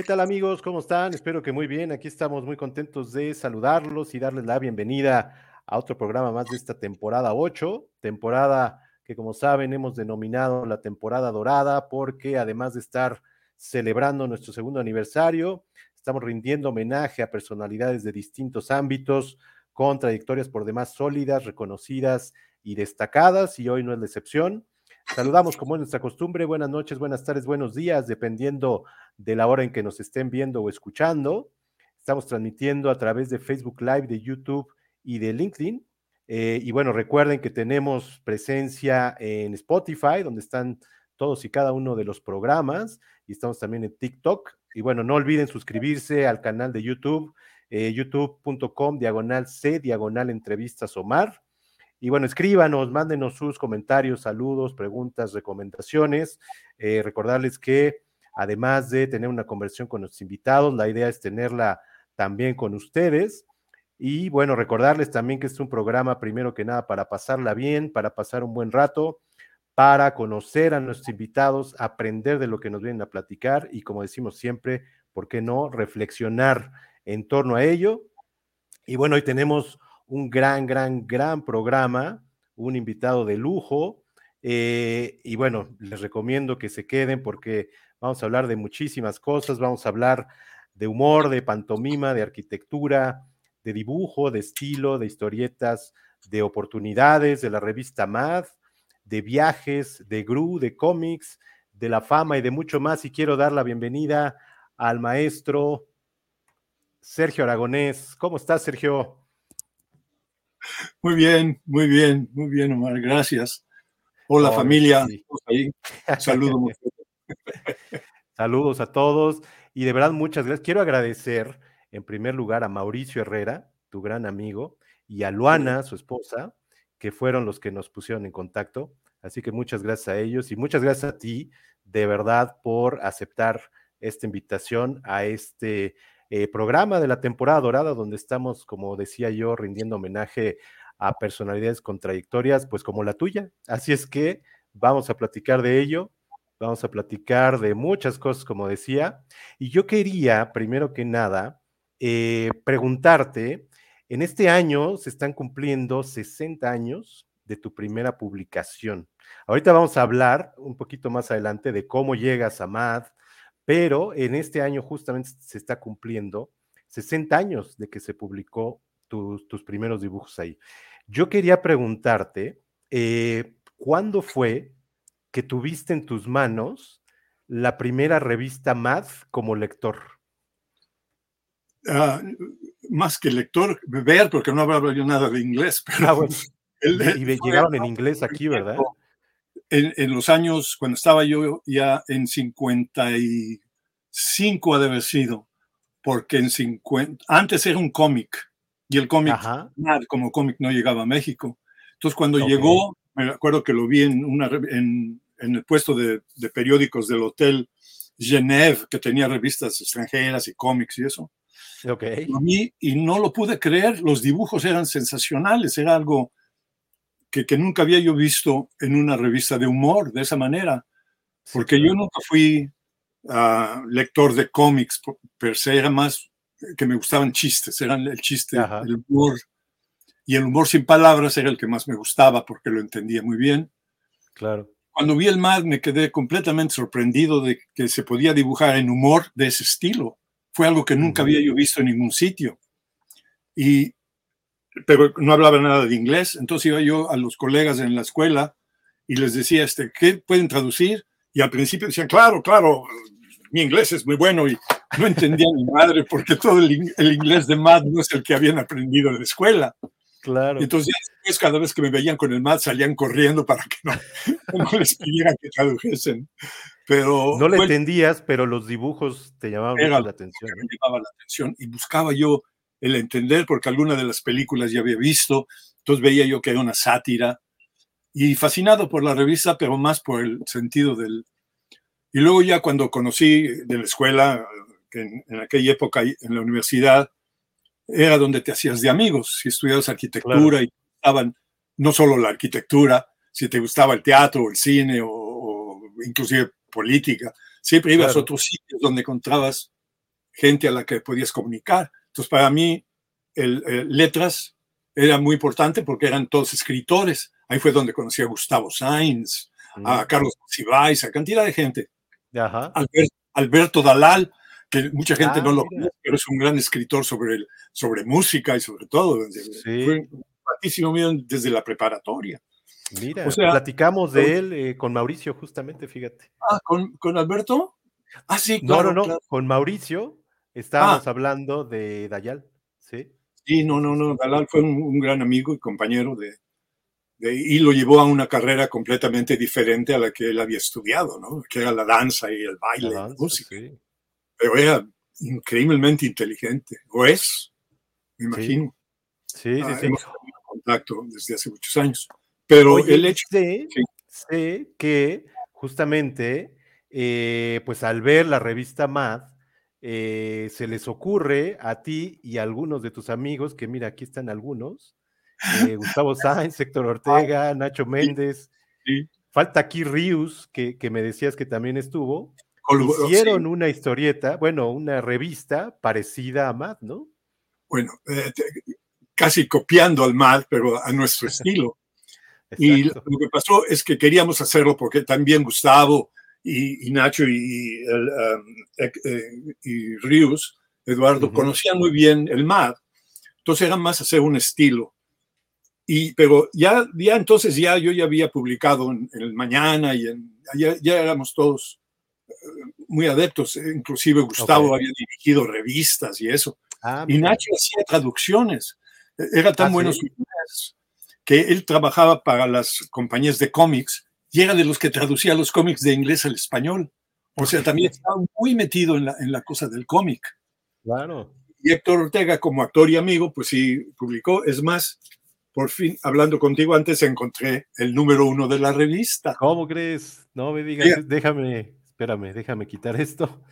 ¿Qué tal amigos? ¿Cómo están? Espero que muy bien. Aquí estamos muy contentos de saludarlos y darles la bienvenida a otro programa más de esta temporada 8, temporada que como saben hemos denominado la temporada dorada porque además de estar celebrando nuestro segundo aniversario, estamos rindiendo homenaje a personalidades de distintos ámbitos con trayectorias por demás sólidas, reconocidas y destacadas y hoy no es la excepción. Saludamos como es nuestra costumbre, buenas noches, buenas tardes, buenos días, dependiendo de la hora en que nos estén viendo o escuchando. Estamos transmitiendo a través de Facebook Live, de YouTube y de LinkedIn. Eh, y bueno, recuerden que tenemos presencia en Spotify, donde están todos y cada uno de los programas, y estamos también en TikTok. Y bueno, no olviden suscribirse al canal de YouTube, eh, youtube.com, diagonal C, diagonal entrevistas Omar. Y bueno, escríbanos, mándenos sus comentarios, saludos, preguntas, recomendaciones. Eh, recordarles que además de tener una conversión con los invitados, la idea es tenerla también con ustedes. Y bueno, recordarles también que es un programa, primero que nada, para pasarla bien, para pasar un buen rato, para conocer a nuestros invitados, aprender de lo que nos vienen a platicar y como decimos siempre, ¿por qué no? Reflexionar en torno a ello. Y bueno, hoy tenemos un gran, gran, gran programa, un invitado de lujo. Eh, y bueno, les recomiendo que se queden porque vamos a hablar de muchísimas cosas, vamos a hablar de humor, de pantomima, de arquitectura, de dibujo, de estilo, de historietas, de oportunidades, de la revista MAD, de viajes, de GRU, de cómics, de la fama y de mucho más. Y quiero dar la bienvenida al maestro Sergio Aragonés. ¿Cómo estás, Sergio? Muy bien, muy bien, muy bien, Omar, gracias. Hola familia, saludos. Saludos a todos y de verdad muchas gracias. Quiero agradecer en primer lugar a Mauricio Herrera, tu gran amigo, y a Luana, su esposa, que fueron los que nos pusieron en contacto. Así que muchas gracias a ellos y muchas gracias a ti, de verdad, por aceptar esta invitación a este eh, programa de la temporada dorada, donde estamos, como decía yo, rindiendo homenaje a personalidades con trayectorias, pues como la tuya. Así es que vamos a platicar de ello, vamos a platicar de muchas cosas, como decía. Y yo quería, primero que nada, eh, preguntarte, en este año se están cumpliendo 60 años de tu primera publicación. Ahorita vamos a hablar un poquito más adelante de cómo llegas a MAD, pero en este año justamente se está cumpliendo 60 años de que se publicó tus primeros dibujos ahí. Yo quería preguntarte, eh, ¿cuándo fue que tuviste en tus manos la primera revista MAD como lector? Ah, más que lector, ver, porque no hablaba yo nada de inglés. Pero ah, y llegaron en inglés aquí, ¿verdad? En, los años, cuando estaba yo ya en 55 ha de haber sido, porque en 50, antes era un cómic y el cómic, como cómic no llegaba a México. Entonces cuando llegó, me acuerdo que lo vi en, una, en, en el puesto de, de, periódicos del hotel Genève, que tenía revistas extranjeras y cómics y eso. Okay. Y, y no lo pude creer, los dibujos eran sensacionales, era algo que, nunca había yo visto en una revista de humor de esa manera, porque yo nunca fui ah, lector de cómics per se, era más que me gustaban chistes, eran el chiste, el humor, y el humor sin palabras era el que más me gustaba porque lo entendía muy bien. Claro. Cuando vi el MAD me quedé completamente sorprendido de que se podía dibujar en humor de ese estilo. Fue algo que nunca había yo visto en ningún sitio. Y pero no hablaba nada de inglés, entonces iba yo a los colegas en la escuela y les decía, este, ¿qué pueden traducir? Y al principio decían, claro, claro, mi inglés es muy bueno y no entendía mi madre porque todo el, inglés de MAD no es el que habían aprendido en la escuela. Claro. entonces, cada vez que me veían con el MAD salían corriendo para que no, no les pidieran que tradujesen. Pero, no le entendías, pero los dibujos te llamaban mucho la atención. Me llamaba la atención y buscaba yo el entender, porque alguna de las películas ya había visto, entonces veía yo que era una sátira, y fascinado por la revista, pero más por el sentido del... Y luego ya cuando conocí de la escuela, que en, aquella época en la universidad, era donde te hacías de amigos, si estudiabas arquitectura y estaban no solo la arquitectura, si te gustaba el teatro, el cine o, inclusive política, siempre ibas a otros sitios donde encontrabas gente a la que podías comunicar. Entonces, para mí, el, letras era muy importante porque eran todos escritores. Ahí fue donde conocí a Gustavo Sainz, a Carlos Cibáez, a cantidad de gente. Alberto Dalal, que mucha gente ah, no lo conoce, pero es un gran escritor sobre, el, sobre música y sobre todo. Sí. Fue un desde la preparatoria. Mira, platicamos de él eh, con Mauricio, justamente, fíjate. Ah, ¿con, con Alberto? Ah, sí, claro. No, no, no, con Mauricio estábamos ah. hablando de Dayal, ¿sí? Sí, no, no, no, Dayal fue un, gran amigo y compañero de, de, y lo llevó a una carrera completamente diferente a la que él había estudiado, ¿no? Que era la danza y el baile, la, música. Pero era increíblemente inteligente, o es, me imagino. Sí, sí, ah, sí. Hemos tenido contacto desde hace muchos años. Pero el hecho sé, sé que justamente, eh, pues al ver la revista Mad, eh, se les ocurre a ti y a algunos de tus amigos, que mira, aquí están algunos, eh, Gustavo Sáenz, Héctor Ortega, Nacho Méndez, falta aquí Rius, que, me decías que también estuvo, hicieron una historieta, bueno, una revista parecida a Mad, ¿no? Bueno, casi copiando al Mad, pero a nuestro estilo. Y lo que pasó es que queríamos hacerlo porque también Gustavo y, Nacho y, um, eh, y Rius, Eduardo, conocían muy bien el MAD. Entonces era más hacer un estilo. Y, pero ya, ya entonces ya yo ya había publicado en, el Mañana y ya, ya, éramos todos eh, muy adeptos. Inclusive Gustavo había dirigido revistas y eso. Ah, y Nacho hacía traducciones. Era tan ah, bueno su que él trabajaba para las compañías de cómics y era de los que traducía los cómics de inglés al español. O sea, también estaba muy metido en la, en la cosa del cómic. Claro. Y Héctor Ortega, como actor y amigo, pues sí publicó. Es más, por fin, hablando contigo antes, encontré el número uno de la revista. ¿Cómo crees? No me digas, déjame, espérame, déjame quitar esto.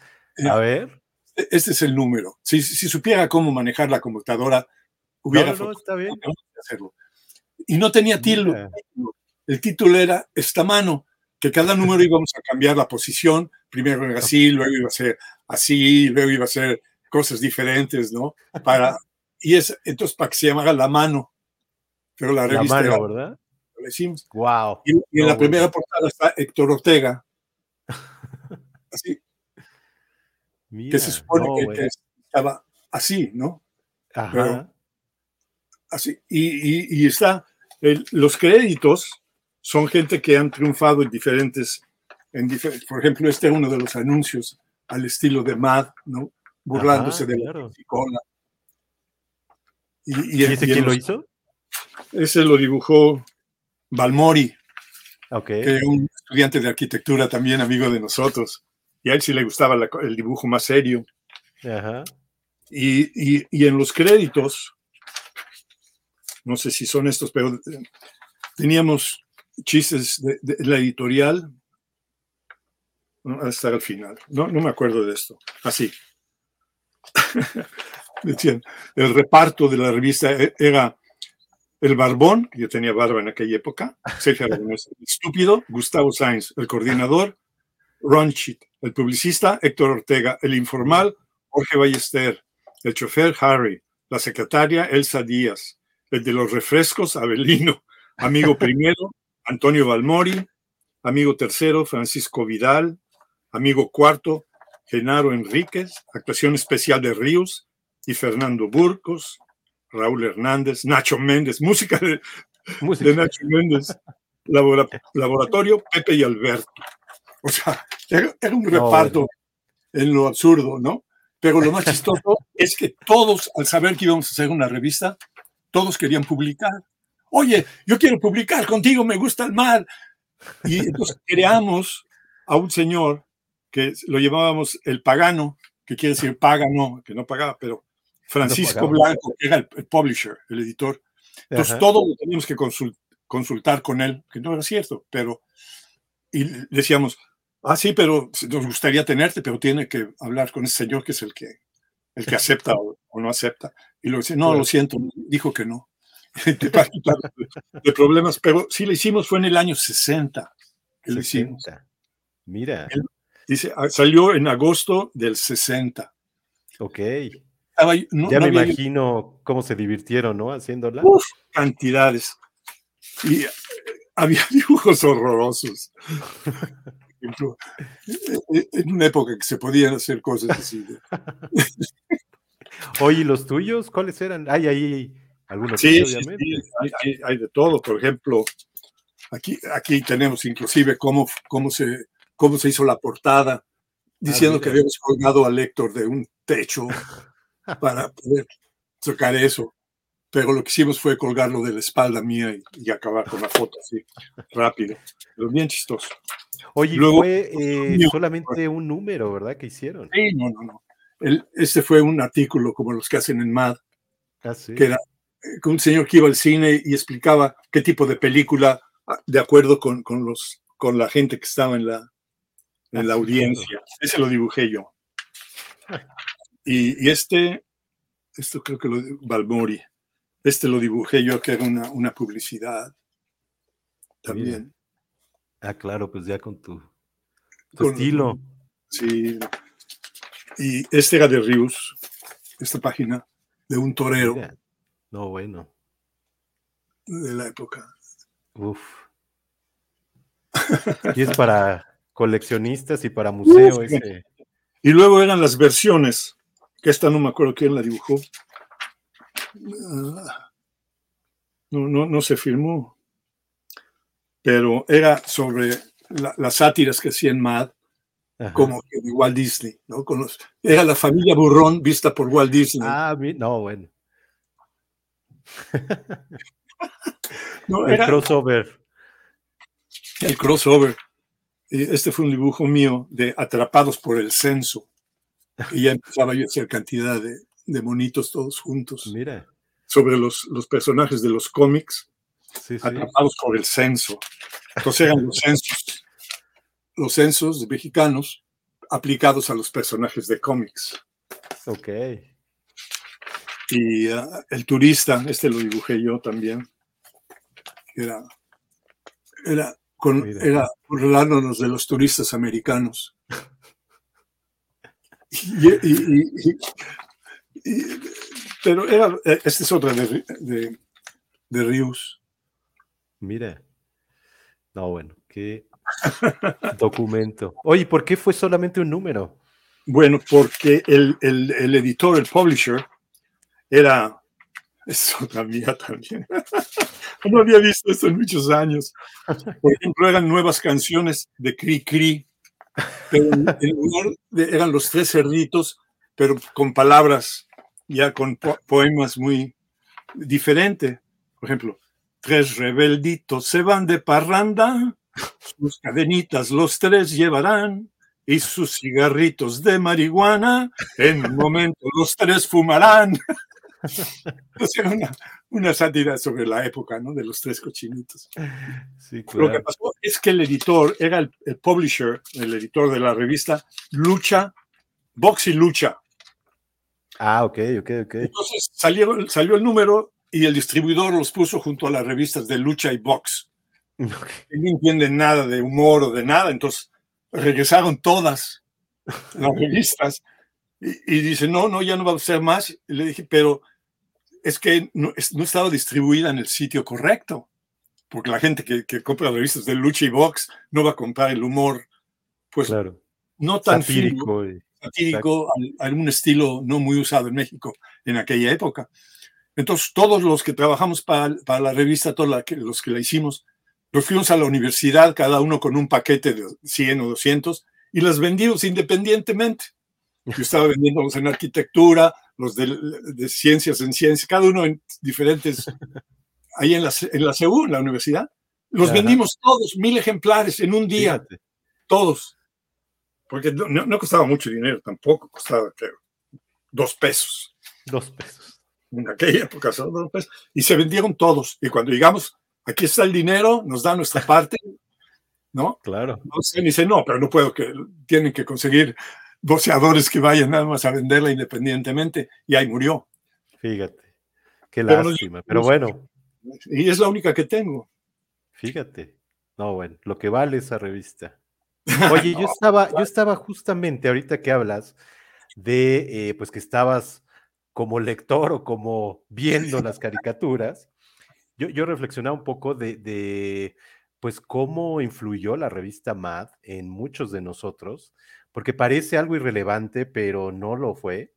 A ver. Este es el número. Si, si supiera cómo manejar la computadora, hubiera no, no, está bien. hacerlo y no tenía título. El título era esta mano, que cada número íbamos a cambiar la posición, primero era así, luego iba a ser así, luego iba a ser cosas diferentes, ¿no? Para, y es, entonces, para que se llamara La Mano. Pero la revista la mano, ¿verdad? Lo decimos. Wow. Y, en la primera portada está Héctor Ortega. Así. que se supone que, estaba así, ¿no? Ajá. así. Y, y, y está los créditos son gente que han triunfado en diferentes, en por ejemplo, este es uno de los anuncios al estilo de Mad, ¿no? Burlándose de la psicola. Y, ese quién lo hizo? Ese lo dibujó Balmori, okay. que es un estudiante de arquitectura también amigo de nosotros. Y a él sí le gustaba el dibujo más serio. Ajá. Y, y, en los créditos no sé si son estos, pero eh, teníamos chistes de, la editorial hasta el final. No, no me acuerdo de esto. Así. Decían, el reparto de la revista e, era el barbón, yo tenía barba en aquella época, Sergio el estúpido, Gustavo Sainz, el coordinador, Ron Chit, el publicista, Héctor Ortega, el informal, Jorge Ballester, el chofer, Harry, la secretaria, Elsa Díaz, el de los refrescos, Abelino, amigo primero, Antonio Balmori, amigo tercero, Francisco Vidal, amigo cuarto, Genaro Enríquez, actuación especial de Ríos y Fernando Burcos, Raúl Hernández, Nacho Méndez, música de, Nacho Méndez, laboratorio Pepe y Alberto. O sea, era, un reparto en lo absurdo, ¿no? Pero lo más chistoso es que todos, al saber que íbamos a hacer una revista, todos querían publicar. Oye, yo quiero publicar contigo, me gusta el mar. Y entonces creamos a un señor que lo llamábamos el pagano, que quiere decir pagano, que no pagaba, pero Francisco Blanco, que era el, publisher, el editor. Entonces todo lo teníamos que consultar con él, que no era cierto, pero y decíamos, ah, sí, pero nos gustaría tenerte, pero tiene que hablar con ese señor que es el que, el que acepta o, no acepta. Y lo dice, no, lo siento, dijo que no. de problemas, pero sí lo hicimos, fue en el año 60 que lo hicimos. Mira. dice, ah, salió en agosto del 60. Ok. Estaba- no- ya no me había- imagino cómo se divirtieron, ¿no? Haciéndola. Uf, cantidades. Y eh, había dibujos horrorosos. Ejemplo, eh, en una época que se podían hacer cosas así. de- Oye, ¿y los tuyos? ¿Cuáles eran? Hay ahí algunos, Sí, sí, obviamente. sí, hay, hay- hay de todo. Por ejemplo, aquí, aquí tenemos inclusive cómo, cómo, se, cómo se hizo la portada, diciendo mira. que habíamos colgado a Héctor de un techo para poder sacar eso. Pero lo que hicimos fue colgarlo de la espalda mía y, y acabar con la foto así, rápido. Pero bien chistoso. Oye, Luego- fue eh, solamente un número, ¿verdad? Que hicieron. Sí, no, no, no. El- este fue un artículo como los que hacen en MAD, Ah, sí. que era con un señor que iba al cine y explicaba qué tipo de película, ah, de acuerdo con, con los, con la gente que estaba en la, en la audiencia. Ese lo dibujé yo. Y, y este, esto creo que lo Balmori, este lo dibujé yo, que era una, una publicidad también. Ah, claro, pues ya con tu, tu Con- estilo. Sí. Y este era de Rius, esta página, de un torero. No, bueno. de la época. Uf. Y es para coleccionistas y para museo ese. Y luego eran las versiones, que esta no me acuerdo quién la dibujó. No, no, no se firmó. Pero era sobre la- las sátiras que hacían Mad, Ajá. como que de Walt Disney, ¿no? Con los- era la familia Burrón vista por Walt Disney. Ah, no, bueno. No, El era crossover. el crossover. Este fue un dibujo mío de Atrapados por el Censo. Y ya empezaba yo a hacer cantidad de, de monitos todos juntos. Mira. sobre los, los personajes de los cómics Sí, sí. atrapados por el censo. Entonces eran los censos, los censos mexicanos aplicados a los personajes de cómics. Ok. Y ah, el turista, este lo dibujé yo también, era, era, con, era burlándonos de los turistas americanos. Y- y- y- y- y- pero era, esta es otra de, de, de Rius. Mira. No, bueno, qué documento. Oye, ¿por qué fue solamente un número? Bueno, porque el, el- el editor, el publisher, era. Es otra mía también. No había visto esto en muchos años. Por ejemplo, eran nuevas canciones de Cri Cri, pero en, lugar de- eran los tres cerditos, pero con palabras, ya con po- poemas muy diferentes. Por ejemplo, tres rebelditos se van de parranda, sus cadenitas los tres llevarán y sus cigarritos de marihuana, en un momento los tres fumarán. O sea, una, una sátira sobre la época, ¿no? De los tres cochinitos. Sí, Lo que claro. pasó es que el editor era el, el publisher, el editor de la revista Lucha, Box y Lucha. Ah, ok, ok, ok. Entonces salió, salió el número y el distribuidor los puso junto a las revistas de Lucha y Box. Ok. Y no entienden nada de humor o de nada, entonces regresaron todas las revistas y, y dice, no, no, ya no va a ser más. Y le dije, pero es que no, no estaba distribuida en el sitio correcto, porque la gente que, que compra revistas de Lucha y Box no va a comprar el humor, pues Claro. no tan fino, Satírico. y- satírico, a, a un estilo no muy usado en México en aquella época. Entonces, todos los que trabajamos para, para la revista, todos la que- los que la hicimos, nos fuimos a la universidad, cada uno con un paquete de 100 o 200, y las vendimos independientemente. Yo estaba vendiéndolos en arquitectura, los de, de ciencias en ciencia, cada uno en diferentes, ahí en la, en la CEU, en la universidad. Los Ajá. vendimos todos, mil ejemplares en un día Fíjate. todos. Porque no, no- no costaba mucho dinero tampoco, costaba creo, dos pesos. Dos pesos. En aquella época son dos pesos. Y se vendieron todos. Y cuando llegamos, aquí está el dinero, nos da nuestra parte, ¿no? Claro. No sé, dice, no, pero no puedo, que tienen que conseguir boceadores que vayan nada más a venderla independientemente. Y ahí murió. Fíjate. Qué Pero no- lástima. Pero no- bueno, Y es la única que tengo. fíjate. No, bueno, lo que vale esa revista. Oye, yo estaba, yo estaba justamente, ahorita que hablas, de, eh, pues que estabas como lector o como viendo las caricaturas, yo, yo reflexionaba un poco de, de, pues, cómo influyó la revista Mad en muchos de nosotros, porque parece algo irrelevante, pero no lo fue.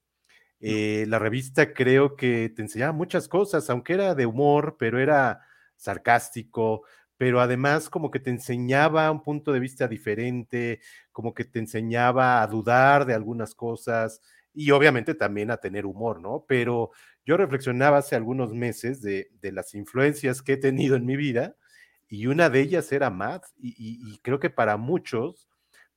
Eh, la revista creo que te enseñaba muchas cosas, aunque era de humor, pero era sarcástico, pero además como que te enseñaba un punto de vista diferente, como que te enseñaba a dudar de algunas cosas y obviamente también a tener humor, ¿no? Pero yo reflexionaba hace algunos meses de, de las influencias que he tenido en mi vida y una de ellas era Matt y, y, y creo que para muchos,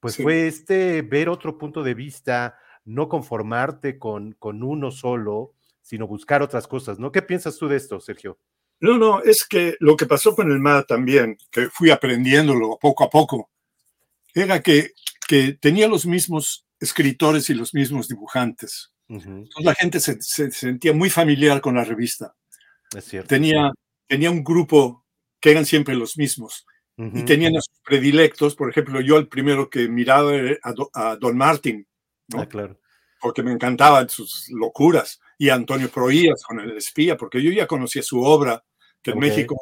pues sí. fue este ver otro punto de vista, no conformarte con, con uno solo, sino buscar otras cosas, ¿no? ¿Qué piensas tú de esto, Sergio? No, no, es que lo que pasó con el MAD también, que fui aprendiéndolo poco a poco, era que, que tenía los mismos escritores y los mismos dibujantes. Uh -huh. Entonces la gente se, se, sentía muy familiar con la revista. Es cierto. Tenía, tenía un grupo que eran siempre los mismos. Uh -huh. Y tenían a sus predilectos, por ejemplo, yo el primero que miraba era a, Do, a Don Martin, ¿no? Ah, claro. Porque me encantaban sus locuras. Y a Antonio Proías con El Espía, porque yo ya conocía su obra, que en okay. México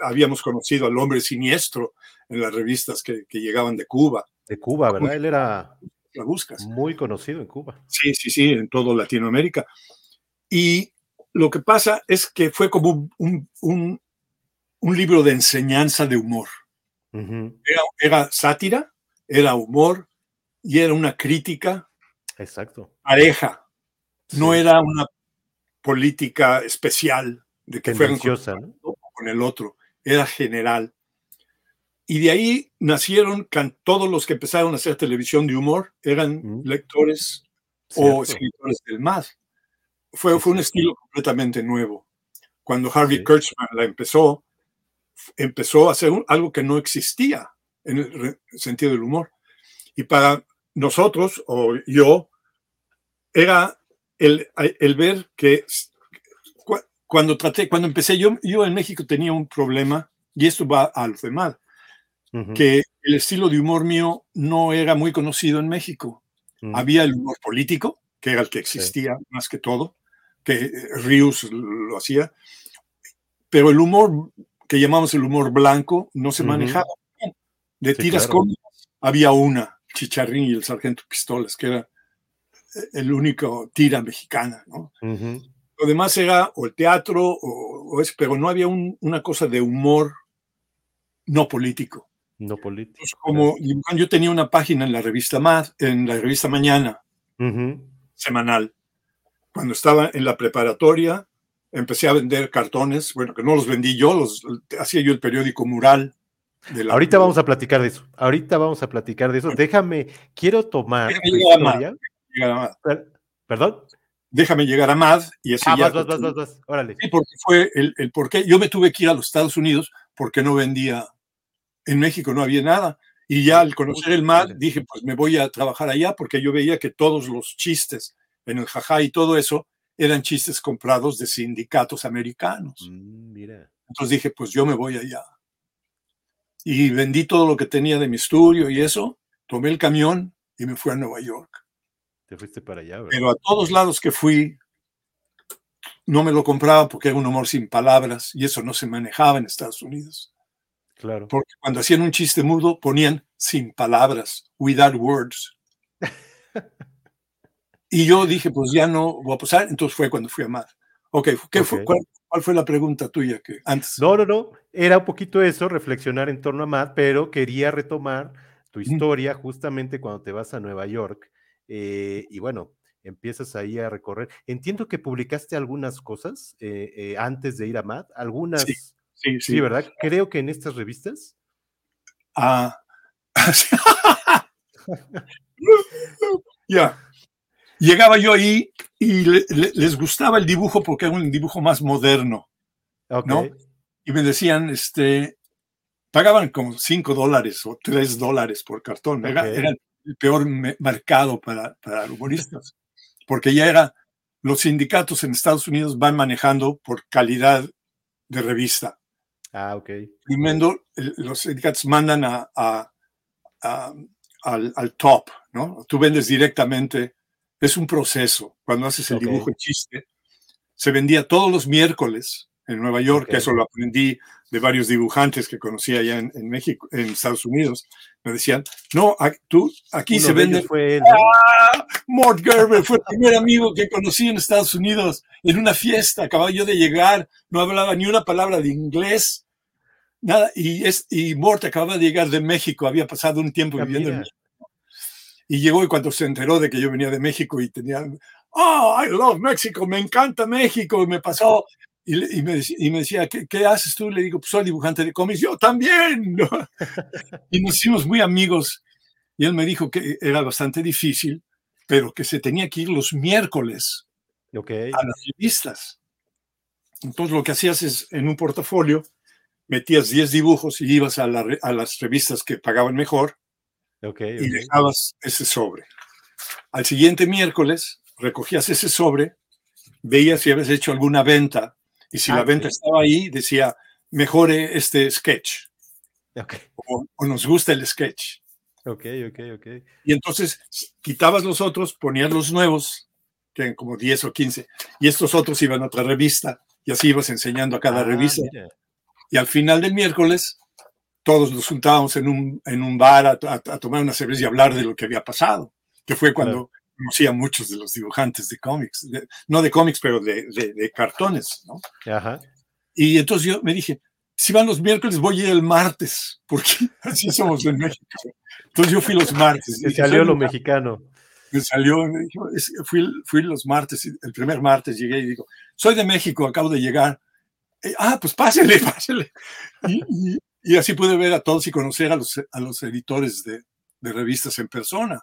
habíamos conocido al hombre siniestro en las revistas que, que llegaban de Cuba. De Cuba, ¿verdad? Él era la buscas. Muy conocido en Cuba. Sí, sí, sí, en todo Latinoamérica. Y lo que pasa es que fue como un, un, un libro de enseñanza de humor. Uh -huh. era, era, sátira, era humor y era una crítica. Exacto. Pareja. Sí. No era una política especial de que fueran con, ¿no? con el otro. Era general. Y de ahí nacieron todos los que empezaron a hacer televisión de humor, eran lectores Cierto. o escritores del MAD. Fue, fue un estilo completamente nuevo. Cuando Harvey sí. Kurtzman la empezó, empezó a hacer un, algo que no existía en el sentido del humor. Y para nosotros, o yo, era el, el ver que cuando traté, cuando empecé, yo, yo en México tenía un problema, y esto va a los demás uh -huh. que el estilo de humor mío no era muy conocido en México. Uh -huh. Había el humor político, que era el que existía sí. más que todo, que Rius lo hacía, pero el humor que llamamos el humor blanco no se uh -huh. manejaba. De sí, tiras claro. cómicas había una, Chicharrín y el Sargento Pistolas, que era el único tira mexicana, ¿no? Lo demás era o el teatro, o, o eso, pero no había un, una cosa de humor no político. No político. Entonces, como yo tenía una página en la revista Mad, en la revista Mañana, uh -huh. semanal. Cuando estaba en la preparatoria, empecé a vender cartones, bueno, que no los vendí yo, los hacía yo el periódico Mural. La... Ahorita vamos a platicar de eso. Ahorita vamos a platicar de eso. Déjame, quiero tomar Déjame historia. A per Perdón. Déjame llegar a Mad y así ah, ya. Vas, vas, vas, vas, Órale. Sí, porque fue el, el por qué. Yo me tuve que ir a los Estados Unidos porque no vendía en México no había nada. Y ya al conocer el mar, dije, pues me voy a trabajar allá, porque yo veía que todos los chistes en el jajá y todo eso eran chistes comprados de sindicatos americanos. Mm, mira. Entonces dije, pues yo me voy allá. Y vendí todo lo que tenía de mi estudio y eso, tomé el camión y me fui a Nueva York. Te fuiste para allá, ¿verdad? Pero a todos lados que fui, no me lo compraba porque era un humor sin palabras y eso no se manejaba en Estados Unidos. Claro. Porque cuando hacían un chiste mudo ponían sin palabras, without words. y yo dije, pues ya no voy a pasar. Entonces fue cuando fui a Mad. Ok, ¿qué okay. Fue, cuál, cuál, fue la pregunta tuya que antes? No, no, no. Era un poquito eso, reflexionar en torno a Mad, pero quería retomar tu historia mm. justamente cuando te vas a Nueva York. Eh, y bueno, empiezas ahí a recorrer. Entiendo que publicaste algunas cosas eh, eh, antes de ir a Mad, algunas. Sí Sí, sí. sí, ¿verdad? Creo que en estas revistas. Ah. ya. Llegaba yo ahí y le, le, les gustaba el dibujo porque era un dibujo más moderno. Okay. ¿no? Y me decían, este, pagaban como 5 dólares o 3 dólares por cartón. Okay. Era, era, el peor mercado para, para humoristas. Porque ya era, los sindicatos en Estados Unidos van manejando por calidad de revista. Ah, ok. Primero, los sindicatos mandan a, a, a, al, al, top, ¿no? Tú vendes directamente es un proceso. Cuando haces el dibujo el chiste, se vendía todos los miércoles en Nueva York, que eso lo aprendí de varios dibujantes que conocía allá en, México, en Estados Unidos. Me decían, no, tú, aquí se vende. Fue ¡Ah! Mort Gerber fue el primer amigo que conocí en Estados Unidos en una fiesta. Acababa yo de llegar, no hablaba ni una palabra de inglés, nada. Y, es, y Mort acababa de llegar de México, había pasado un tiempo ah, viviendo en México. Y llegó y cuando se enteró de que yo venía de México y tenía, oh, I love Mexico, me encanta México, y me pasó y, me, decía, ¿qué, haces tú? Le digo, pues soy dibujante de cómics. Yo también. y nos hicimos muy amigos. Y él me dijo que era bastante difícil, pero que se tenía que ir los miércoles a las revistas. Entonces lo que hacías es, en un portafolio, metías 10 dibujos y ibas a, las revistas que pagaban mejor y dejabas ese sobre. Al siguiente miércoles recogías ese sobre, veías si habías hecho alguna venta y si la ah, venta estaba ahí, decía, mejore este sketch. O, nos gusta el sketch. Ok, ok, ok. Y entonces quitabas los otros, ponías los nuevos, que eran como 10 o 15, y estos otros iban a otra revista, y así ibas enseñando a cada ah, revista. Y al final del miércoles, todos nos juntábamos en un, en un bar a, tomar una cerveza y hablar de lo que había pasado, que fue cuando conocía a muchos de los dibujantes de cómics, no de cómics, pero de, de, cartones, ¿no? Ajá. Y entonces yo me dije, si van los miércoles, voy a ir el martes, porque así somos en México. Entonces yo fui los martes. Me salió lo mexicano. Me salió, me dijo, fui, fui los martes, el primer martes llegué y digo, soy de México, acabo de llegar. ah, pues pásele, pásele. Y, y, así pude ver a todos y conocer a los, a los editores de, de revistas en persona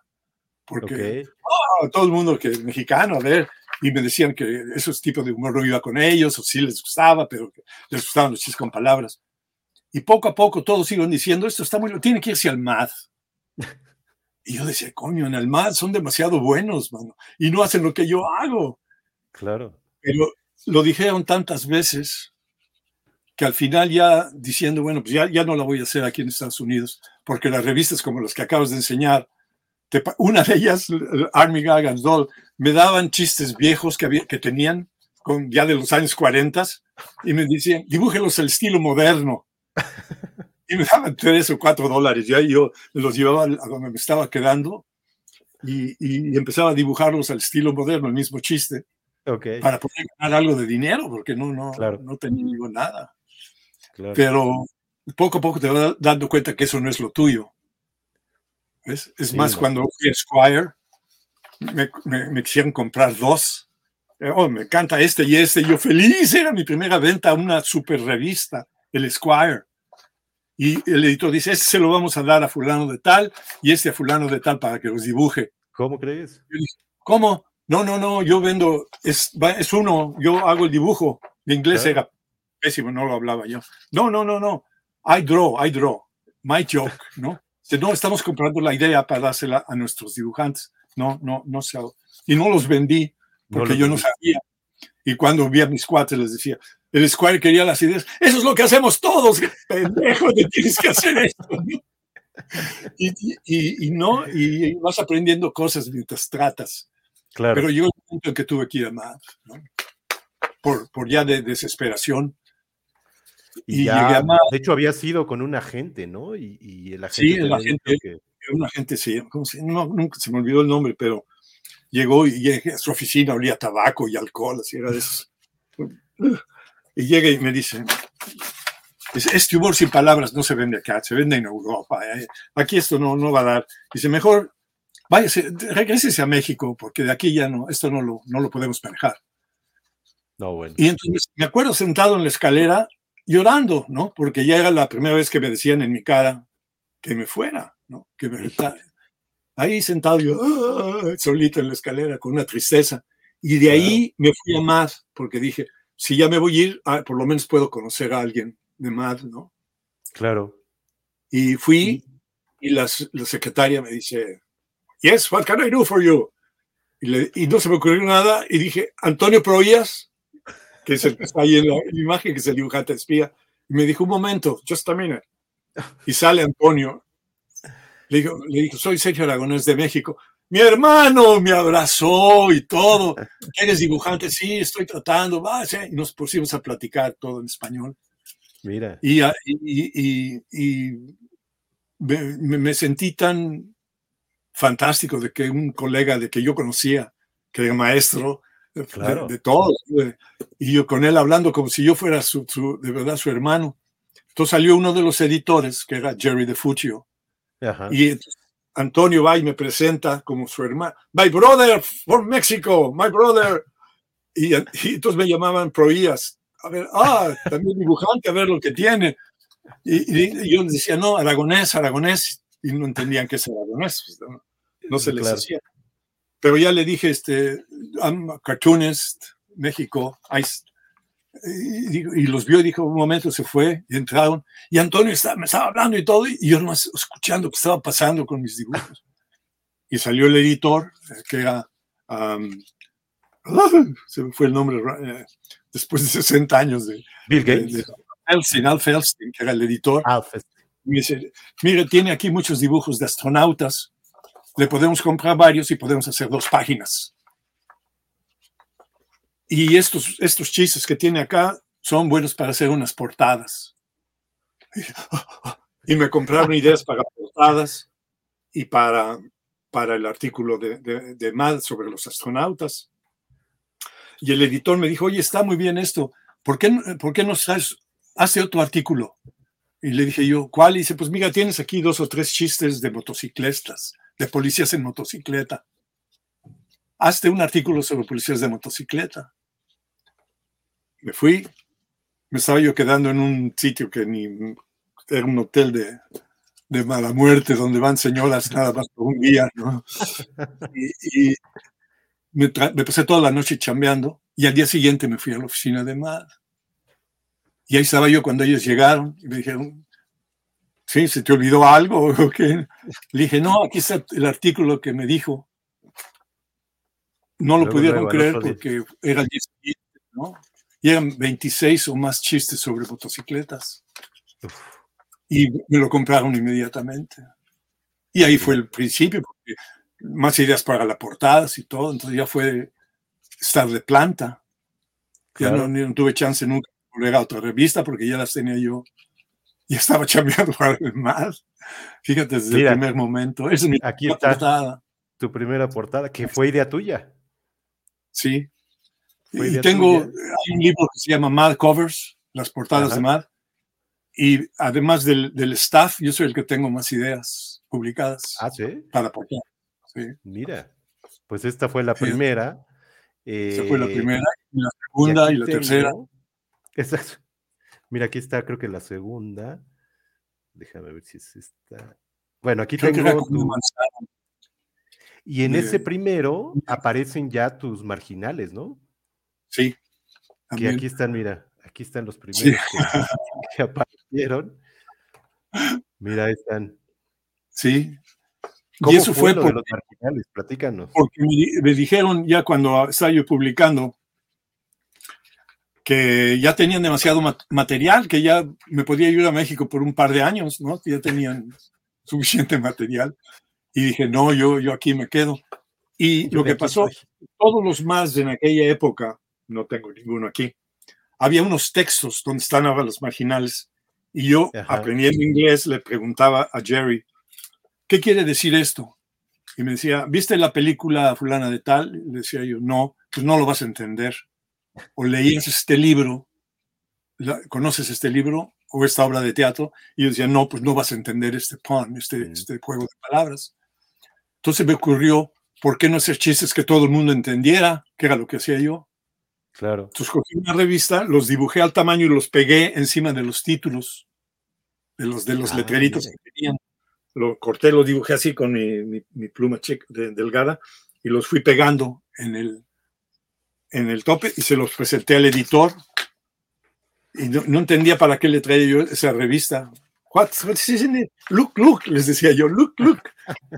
porque oh, todo el mundo que es mexicano, a ver, y me decían que esos tipos de humor no iba con ellos, o sí les gustaba, pero que les gustaban los chistes con palabras. Y poco a poco todos iban diciendo, esto está muy, tiene que irse al MAD. Y yo decía, coño, en el MAD son demasiado buenos, mano, y no hacen lo que yo hago. Claro. Pero lo dijeron tantas veces que al final ya diciendo, bueno, pues ya, ya no la voy a hacer aquí en Estados Unidos, porque las revistas como las que acabas de enseñar, una de ellas, Army Gagans Doll, me daban chistes viejos que, había, que tenían, con, ya de los años 40, y me decían, dibújelos al estilo moderno. Y me daban tres o cuatro dólares. Ya yo los llevaba a donde me estaba quedando y, y empezaba a dibujarlos al estilo moderno, el mismo chiste, okay. para poder ganar algo de dinero, porque no, no, no tenía nada. Pero poco a poco te vas dando cuenta que eso no es lo tuyo. Es más, cuando fui a Squire, me, quisieron comprar dos. Eh, oh, me encanta este y este. Yo feliz, era mi primera venta a una super revista, el Squire. Y el editor dice, este se lo vamos a dar a fulano de tal y este a fulano de tal para que los dibuje. ¿Cómo crees? ¿Cómo? No, no, no, yo vendo, es, es uno, yo hago el dibujo. De inglés era pésimo, no lo hablaba yo. No, no, no, no. I draw, I draw. My joke, ¿no? no, estamos comprando la idea para dársela a nuestros dibujantes. No, no, no sé. Y no los vendí porque yo no sabía. Y cuando vi a mis cuates les decía, el Squire quería las ideas. Eso es lo que hacemos todos. Pendejo, tienes que hacer esto. Y, y, no, y vas aprendiendo cosas mientras tratas. Claro. Pero llegó el punto en que tuve que ir a más, por, por ya de desesperación. Y, ya, de hecho, había sido con un agente, ¿no? Y, y el agente. Sí, el agente, que... un agente, sí, no, nunca se me olvidó el nombre, pero llegó y, a su oficina olía tabaco y alcohol, así era de eso. Y llega y me dice, este humor sin palabras no se vende acá, se vende en Europa. Eh. Aquí esto no, no va a dar. Dice, mejor váyase, regrésese a México, porque de aquí ya no, esto no lo, no lo podemos manejar. No, bueno. Y entonces me acuerdo sentado en la escalera llorando, ¿no? Porque ya era la primera vez que me decían en mi cara que me fuera, ¿no? Que me ahí sentado yo, ah", solito en la escalera con una tristeza. Y de ahí me fui a más, porque dije, si ya me voy a ir, ah, por lo menos puedo conocer a alguien de más, ¿no? Claro. Y fui y la, la secretaria me dice, yes, what can I do for you? Y, y no se me ocurrió nada y dije, Antonio Proías, que es el que está ahí en la, imagen, que es el dibujante espía, y me dijo, un momento, just a minute. Y sale Antonio. Le dijo, le dijo soy Sergio Aragonés de México. mi hermano me abrazó y todo. ¿Eres dibujante? Sí, estoy tratando. Va, sí. Y nos pusimos a platicar todo en español. Mira. Y, y, y, me, me, sentí tan fantástico de que un colega de que yo conocía, que era maestro claro. de, de todo, y yo con él hablando como si yo fuera su, su, de verdad su hermano. Entonces salió uno de los editores, que era Jerry DeFuccio, Ajá. y Antonio va y me presenta como su hermano. My brother from Mexico, my brother. Y, y entonces me llamaban Proías. A ver, ah, también dibujante, a ver lo que tiene. Y, y, yo decía, no, aragonés, aragonés. Y no entendían qué es aragonés. Pues, no, no, se les Claro. hacía. Pero ya le dije, este, I'm a cartoonist, México. I- y, y los vio y dijo, un momento se fue y entraron. Y Antonio estaba, me estaba hablando y todo, y yo nomás escuchando qué estaba pasando con mis dibujos. Y salió el editor, que era, um, se me fue el nombre, eh, después de 60 años de, Bill de, Gates. de Felstein, Al Felstein, que era el editor. Alf, Y me dice, mire, tiene aquí muchos dibujos de astronautas, le podemos comprar varios y podemos hacer dos páginas. Y estos, estos chistes que tiene acá son buenos para hacer unas portadas. Y me compraron ideas para portadas y para, para el artículo de, de, de Mad sobre los astronautas. Y el editor me dijo, oye, está muy bien esto, ¿por qué, por qué no haces, hace otro artículo? Y le dije yo, ¿cuál? Y dice, pues mira, tienes aquí dos o tres chistes de motociclistas, de policías en motocicleta. Hazte un artículo sobre policías de motocicleta. Me fui, me estaba yo quedando en un sitio que ni era un hotel de, de mala muerte donde van señoras nada más por un día, ¿no? Y, y me, me pasé toda la noche chambeando y al día siguiente me fui a la oficina de MAD. Y ahí estaba yo cuando ellos llegaron y me dijeron, ¿sí? ¿Se te olvidó algo? o qué?". Le dije, no, aquí está el artículo que me dijo. No lo Luego, pudieron luego, creer porque era el día siguiente, ¿no? Y eran 26 o más chistes sobre motocicletas. Y me lo compraron inmediatamente. Y ahí fue el principio, porque más ideas para las portadas y todo, entonces ya fue estar de planta. Ya no tuve chance nunca de volver a otra revista porque ya las tenía yo. Y estaba chambeando para el más. Fíjate, desde Mira. el primer momento. Es mi Aquí está portada. tu primera portada, que fue idea tuya. Sí. Fue Y tengo tuya. hay un libro que se llama Mad Covers, las portadas Ajá. de Mad. Y además del, del staff, yo soy el que tengo más ideas publicadas Ah, sí. para portada. Sí, Mira. Pues esta fue la Sí. primera. esa fue la Eh, primera, y la segunda aquí y la tengo- tercera. Exacto. Mira, aquí está, creo que la segunda. Déjame ver si es esta. Bueno, aquí Creo tengo tu-. Y en de- ese primero aparecen ya tus marginales, ¿no? Sí. Que aquí están, mira, aquí están los primeros Sí. que, que aparecieron. Mira, ahí están. Sí. ¿Cómo Y eso fue lo de por- los marginales? Platícanos. porque me, di- me dijeron ya cuando estaba yo publicando que ya tenían demasiado ma- material, que ya me podía ir a México por un par de años, ¿no? Ya tenían suficiente material. Y dije, no, yo, yo aquí me quedo. Y Yo lo que pasó, soy. todos los más en aquella época, no tengo ninguno aquí, había unos textos donde están ahora los marginales. Y yo, Ajá. aprendiendo inglés, le preguntaba a Jerry, ¿qué quiere decir esto? Y me decía, ¿viste la película fulana de tal? Y le decía yo, no, pues no lo vas a entender. O leías este libro, la- ¿conoces este libro o esta obra de teatro? Y yo decía, no, pues no vas a entender este pun, este, este juego de palabras. Entonces me ocurrió, ¿por qué no hacer chistes que todo el mundo entendiera? Que era lo que hacía yo. Claro. Entonces cogí una revista, los dibujé al tamaño y los pegué encima de los títulos, de los, de los Ah, letreritos mira. que tenían. Lo corté, lo dibujé así con mi, mi- mi pluma chica, de- delgada y los fui pegando en el, en el tope y se los presenté al editor. Y no, no entendía para qué le traía yo esa revista. What, what is in it? Look, look, les decía yo, look, look.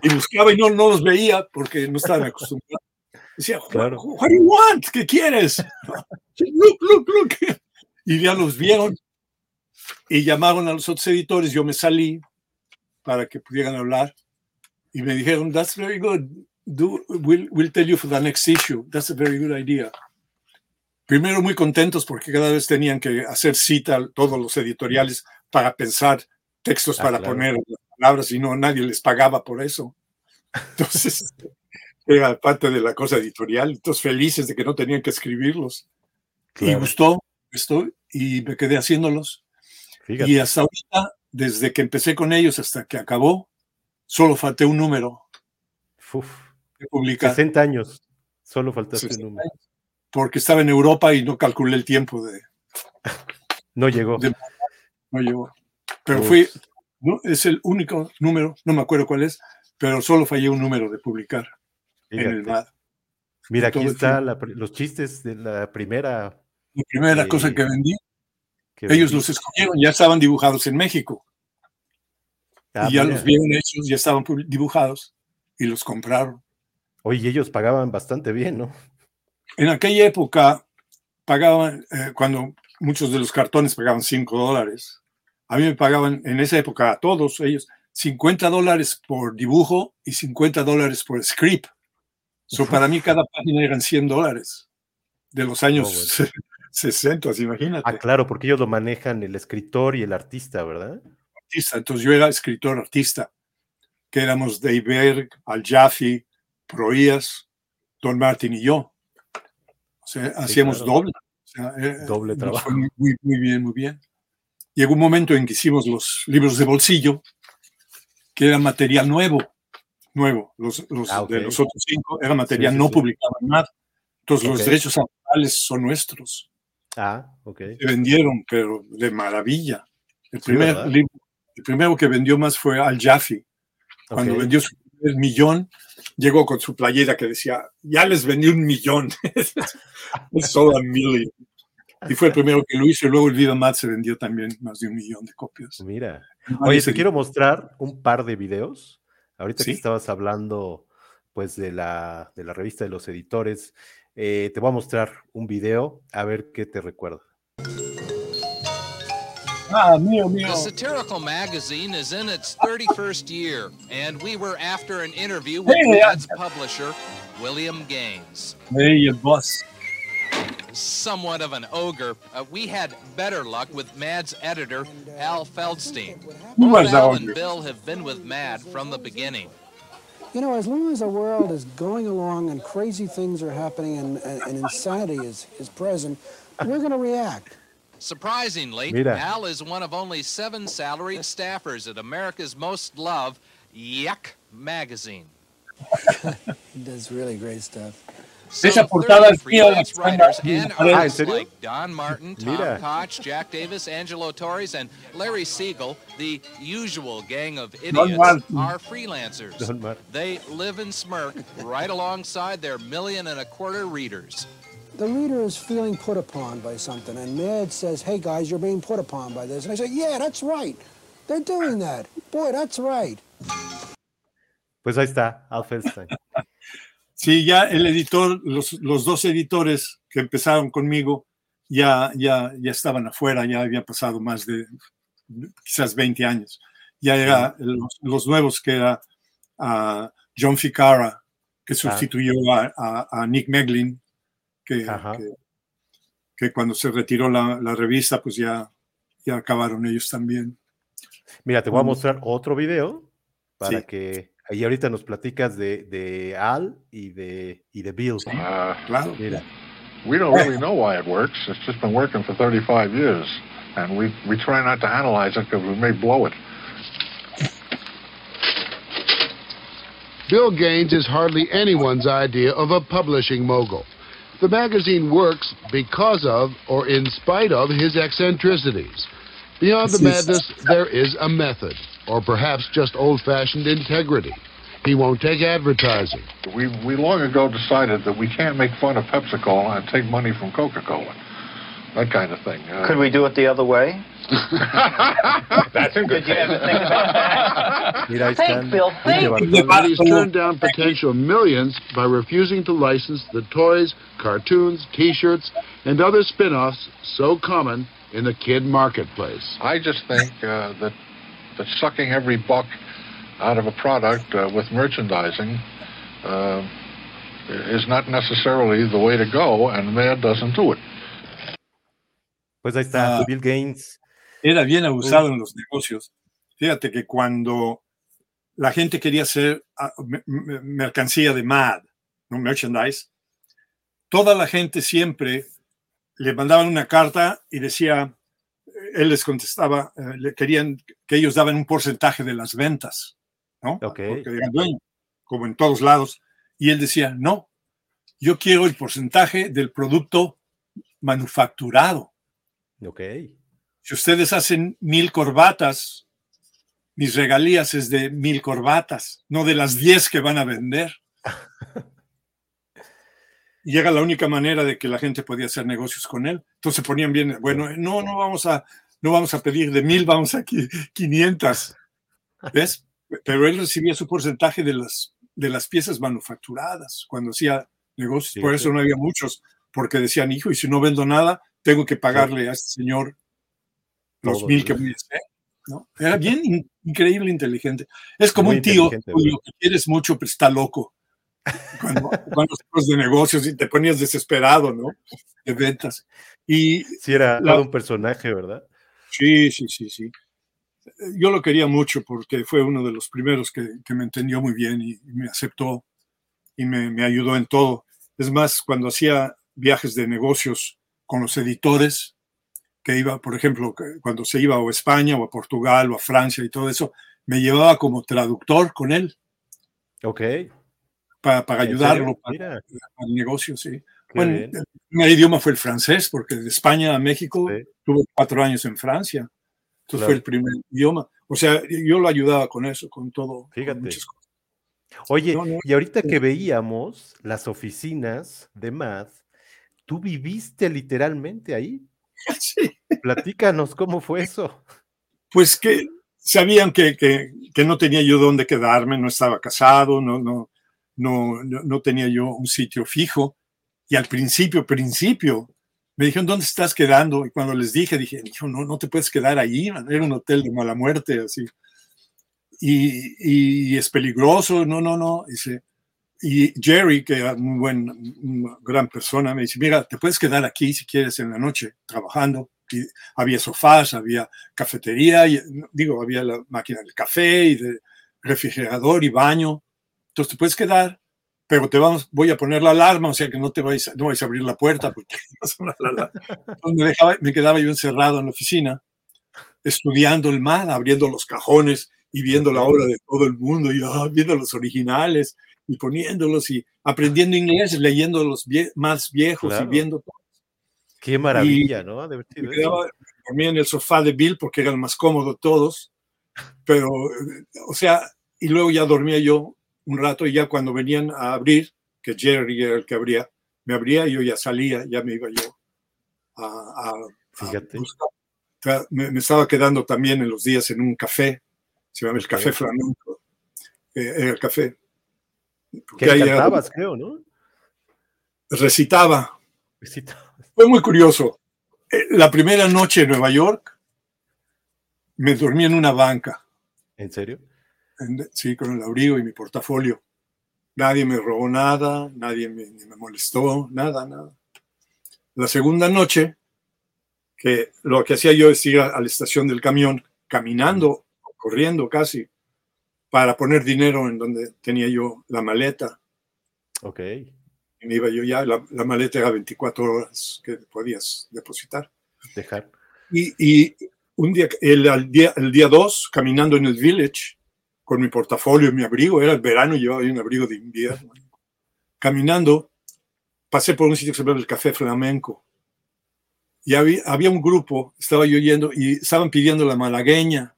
Y buscaba y no, no los veía porque no estaban acostumbrados. Decía, Claro. what, what do you want? ¿Qué quieres? Look, look, look. Y ya los vieron y llamaron a los otros editores. Yo me salí para que pudieran hablar y me dijeron, that's very good. Do, we'll, we'll tell you for the next issue. That's a very good idea. Primero, muy contentos porque cada vez tenían que hacer cita todos los editoriales para pensar textos Ah, para claro. poner las palabras y no nadie les pagaba por eso. Entonces, era parte de la cosa editorial. Entonces, felices de que no tenían que escribirlos. Y gustó, gustó, y me quedé haciéndolos. Fíjate. Y hasta ahorita, desde que empecé con ellos hasta que acabó, solo falté un número Uf, de publicar. 60 años. Solo faltaste 60 número. Porque estaba en Europa y no calculé el tiempo de. No llegó. de- No llegó. Pero Uf. fui. no, es el único número, no me acuerdo cuál es, pero solo fallé un número de publicar en el. MAD. Mira, aquí el está tiempo. la pri- los chistes de la primera. La primera cosa que vendí, que ellos vendí. los escogieron, ya estaban dibujados en México. Ah, y ya mira. los vieron hechos, ya estaban dibujados y los compraron. Oye, ellos pagaban bastante bien, ¿no? En aquella época pagaban, eh, cuando muchos de los cartones pagaban 5 dólares, a mí me pagaban en esa época a todos ellos 50 dólares por dibujo y 50 dólares por script. So, para mí cada página eran 100 dólares de los años Oh, bueno. 60, imagínate. Ah, claro, porque ellos lo manejan el escritor y el artista, ¿verdad? artista. Entonces yo era escritor artista, que éramos Dave Berg, Al Jaffe, Proías, Don Martin y yo. O sea, hacíamos claro. doble. O sea, eh, Doble nos trabajo. fue Muy, bien, muy bien. Llegó un momento en que hicimos los libros de bolsillo, que era material nuevo, nuevo. Los, los Ah, de los otros cinco era material sí, no publicado nada. Entonces los Ok. derechos autores son nuestros. Ah, ok. Se vendieron, pero de maravilla. El, primer libro, el primero que vendió más fue Al Jaffe. Cuando vendió su primer millón, llegó con su playera que decía, ya les vendí un millón. Solo a million. Y fue el primero que lo hizo. Y luego el Vida Mat se vendió también más de un millón de copias. Mira. Oye, te quiero mostrar un par de videos. Ahorita que estabas hablando, pues, de la, de la revista de los editores, eh, te voy a mostrar un video a ver qué te recuerda. Ah, mío, mío. The satirical magazine is in its 31st year, and we were after an interview with Hey, Mad's publisher, William Gaines. Hey, el boss. Somewhat of an ogre, uh, we had better luck with Mad's editor, Al Feldstein. Who Both was Al and Bill have been with Mad from the beginning. You know, as long as the world is going along and crazy things are happening and, and, and insanity is, is present, we're going to react. Surprisingly, Mira. Al is one of only seven salaried staffers at America's most loved Yuck magazine. He does really great stuff. So Esa portada 30 es mía, freelance que está en writers and artists serio? like Don Martin, Tom Mira. Koch, Jack Davis, Angelo Torres, and Larry Siegel, the usual gang of idiots, are freelancers. They live and smirk right alongside their million and a quarter readers. The reader is feeling put upon by something, and Mad says, hey guys, you're being put upon by this. And I say, yeah, that's right. They're doing that. Boy, that's right. Pues ahí está, Al Feldstein. Sí, ya el editor, los, los dos editores que empezaron conmigo ya, ya, ya estaban afuera, ya había pasado más de quizás 20 años. Ya era los, los nuevos que era ah, John Ficara, que sustituyó a, a- a Nick Meglin, que, que, que cuando se retiró la, la revista, pues ya, ya acabaron ellos también. Mira, te voy a Mm. mostrar otro video para Sí. que ahí ahorita nos platicas de, de Al y de, y de Bill. Uh, Claro. Mira, we don't really know why it works. It's just been working for 35 years, and we we try not to analyze it because we may blow it. Bill Gaines is hardly anyone's idea of a publishing mogul. The magazine works because of or in spite of his eccentricities. Beyond the madness, there is a method, or perhaps just old fashioned integrity. He won't take advertising. We we long ago decided that we can't make fun of Pepsi Cola and take money from Coca Cola, that kind of thing. Uh, Could we do it the other way? That's a good. Did you ever think about that? mira, ahí Think, están. Bill, Pinche think. Bartolo. But he's turned down potential millions by refusing to license the toys, cartoons, t shirts, and other spin offs so common in the kid marketplace. I just think uh, that that sucking every buck out of a product uh, with merchandising uh, is not necessarily the way to go, and MAD doesn't do it. Pues ahí está, Ah. Bill Gaines. Era bien abusado en los negocios. Fíjate que cuando la gente quería hacer ah, me- me- mercancía de MAD, ¿no? merchandise, toda la gente siempre le mandaban una carta y decía, él les contestaba, eh, le querían que ellos daban un porcentaje de las ventas, ¿no? Ok. Porque eran dueños, como en todos lados. Y él decía, no, yo quiero el porcentaje del producto manufacturado. Ok. Si ustedes hacen mil corbatas, mis regalías es de mil corbatas, no de las diez que van a vender. Y era la única manera de que la gente podía hacer negocios con él. Entonces ponían bien, bueno, no, no vamos a, no vamos a pedir de mil, vamos a qui- 500. ¿Ves? Pero él recibía su porcentaje de las, de las piezas manufacturadas cuando hacía negocios. Sí, Por sí. eso no había muchos, porque decían, hijo, y si no vendo nada, tengo que pagarle a este señor los Todo, mil que hacer. ¿no? Era bien in- increíble, inteligente. Es como Muy un tío cuyo que quieres mucho, pero está loco. Cuando, cuando de negocios y te ponías desesperado, ¿no? De ventas. Y Sí, era La- un personaje, ¿verdad? sí, sí, sí, sí. Yo lo quería mucho porque fue uno de los primeros que, que me entendió muy bien y, y me aceptó y me, me ayudó en todo. Es más, cuando hacía viajes de negocios con los editores, que iba, por ejemplo, cuando se iba o a España o a Portugal o a Francia y todo eso, me llevaba como traductor con él Ok. para, para ¿En ayudarlo para, para el negocio, sí. qué Bueno, bien. el primer idioma fue el francés, porque de España a México Sí. tuve cuatro años en Francia. Entonces Claro. fue el primer idioma. O sea, yo lo ayudaba con eso, con todo. con Fíjate. muchas cosas. Oye, No, no. y ahorita que veíamos las oficinas de MAD, tú viviste literalmente ahí. Sí. Platícanos cómo fue eso. Pues que sabían que, que, que no tenía yo dónde quedarme, no estaba casado, no, no, no, no, no tenía yo un sitio fijo. Y al principio, principio, me dijeron, ¿dónde estás quedando? Y cuando les dije, dije, "Hijo, no, no te puedes quedar ahí, era un hotel de mala muerte, así. Y, y es peligroso, no, no, no. Dice, y Jerry, que era muy buen, una gran persona, me dice, mira, te puedes quedar aquí si quieres en la noche trabajando. Y había sofás, había cafetería, y, digo, había la máquina del café y de refrigerador y baño. Entonces te puedes quedar, pero te vamos, voy a poner la alarma, o sea que no te vais, no vais a abrir la puerta porque la me, dejaba- me quedaba yo encerrado en la oficina, estudiando el mar, abriendo los cajones y viendo la obra de todo el mundo y ah, viendo los originales y poniéndolos y aprendiendo inglés, leyendo los vie- más viejos Claro. y viendo todo. Qué maravilla, ¿no? Haber sido Me quedaba dormía en el sofá de Bill porque era el más cómodo todos, pero, o sea, y luego ya dormía yo un rato y ya cuando venían a abrir, que Jerry era el que abría, me abría y yo ya salía, ya me iba yo a, a- a Fíjate. buscar. O sea, me, me estaba quedando también en los días en un café, se llama el. Café Flamenco, eh, era el café. Que cantabas, creo, ¿no? recitaba, Visita- Fue muy curioso. Eh, La primera noche en Nueva York me dormí en una banca, ¿En serio? sí, con el abrigo y mi portafolio. Nadie me robó nada, nadie me, ni me molestó, nada, nada. La segunda noche, que lo que hacía yo es ir a, a la estación del camión, caminando, corriendo casi, para poner dinero en donde tenía yo la maleta. Ok. Y me iba yo ya, la, la maleta era 24 horas que podías depositar. Dejar. Y, y un día, el, día, el día 2, caminando en el village, con mi portafolio y mi abrigo, era el verano, llevaba un abrigo de invierno. Caminando, pasé por un sitio que se llama el Café Flamenco. Y había, había un grupo, estaba yo yendo, y estaban pidiendo la malagueña.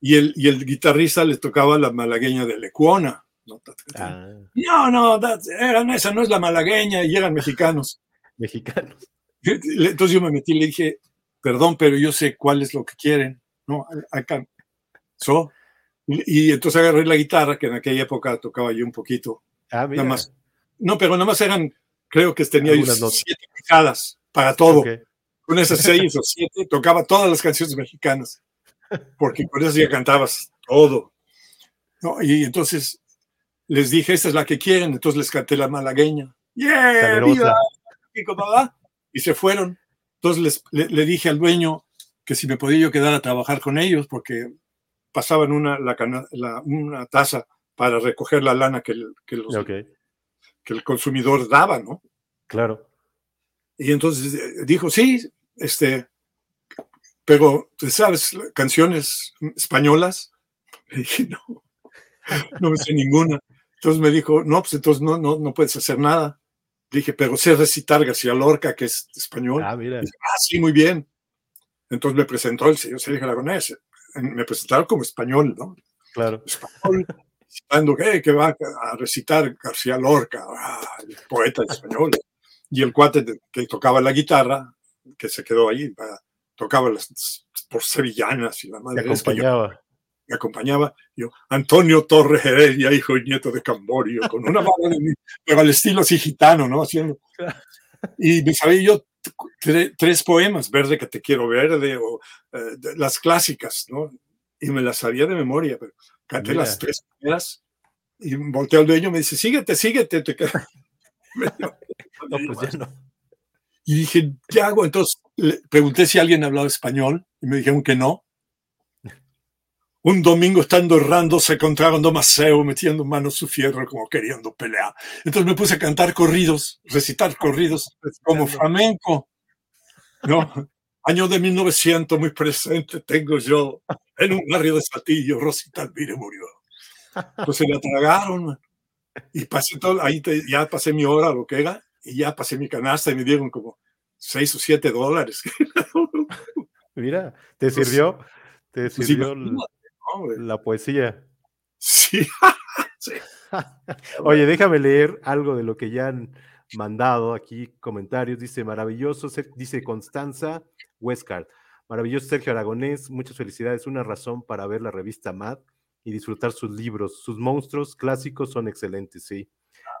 Y el, y el guitarrista le tocaba la malagueña de Lecuona. No, Ah, no, no, that- eran esa no es la malagueña, y eran mexicanos. mexicanos. Entonces yo me metí y le dije, perdón, pero yo sé cuál es lo que quieren. No, acá. So, y, entonces agarré la guitarra, que en aquella época tocaba yo un poquito. Ah, mira. Nada más. No, pero nada más eran, creo que tenía yo siete picadas para todo. Ok. Con esas seis o siete tocaba todas las canciones mexicanas, porque con eso ya cantabas todo. ¿no? Y entonces les dije, esta es la que quieren, entonces les canté la malagueña. ¡Yeah! ¡Viva! Y, se fueron. Entonces les, le, le dije al dueño que si me podía yo quedar a trabajar con ellos, porque pasaban una, la cana- la- una taza para recoger la lana que los- que el consumidor daba, ¿no? claro. Y entonces eh, dijo, sí, este, pero, ¿tú sabes canciones españolas? Le dije, no, no me sé ninguna. Entonces me dijo, no, pues entonces no, no, no puedes hacer nada. Le dije, pero sé recitar García Lorca, que es español. Ah, mira. Dice, ah, sí, muy bien. Entonces me presentó el señor Sergio Aragonés. Me presentaron como español, ¿no? Claro. Español, citando "Eh, que va a recitar García Lorca, ah, el poeta español. Y el cuate que tocaba la guitarra, que se quedó ahí, ah, tocaba las por sevillanas y la madre yo- acompañaba. me acompañaba yo, Antonio Torres Heredia, hijo y nieto de Camborio, con una mano de pero al estilo así gitano, ¿no? Haciendo. Y me sabía yo tre- tres poemas, Verde que te quiero verde, o eh, las clásicas, ¿no? Y me las sabía de memoria, pero canté Mira. las tres primeras y volteé al dueño y me dice, síguete, síguete. te No, pues ya no. Y dije, ¿qué hago? Entonces le pregunté si alguien hablaba español y me dijeron que no. Un domingo estando errando se encontraron dos Maceo metiendo mano su fierro como queriendo pelear. Entonces me puse a cantar corridos, recitar corridos como flamenco. ¿No? Año de 1900 muy presente tengo yo en un barrio de Saltillo, Rosita Alvire murió. Entonces la tragaron y pasé todo, ahí te- ya pasé mi hora, lo que era, y ya pasé mi canasta y me dieron como seis o siete dólares. Mira, ¿te Pues, sirvió? ¿Te Pues sirvió la poesía? Sí, Oye, déjame leer algo de lo que ya han mandado aquí, comentarios. Dice, maravilloso, dice Constanza Westcard. Maravilloso Sergio Aragonés, muchas felicidades. Una razón para ver la revista Mad y disfrutar sus libros. Sus monstruos clásicos son excelentes, sí.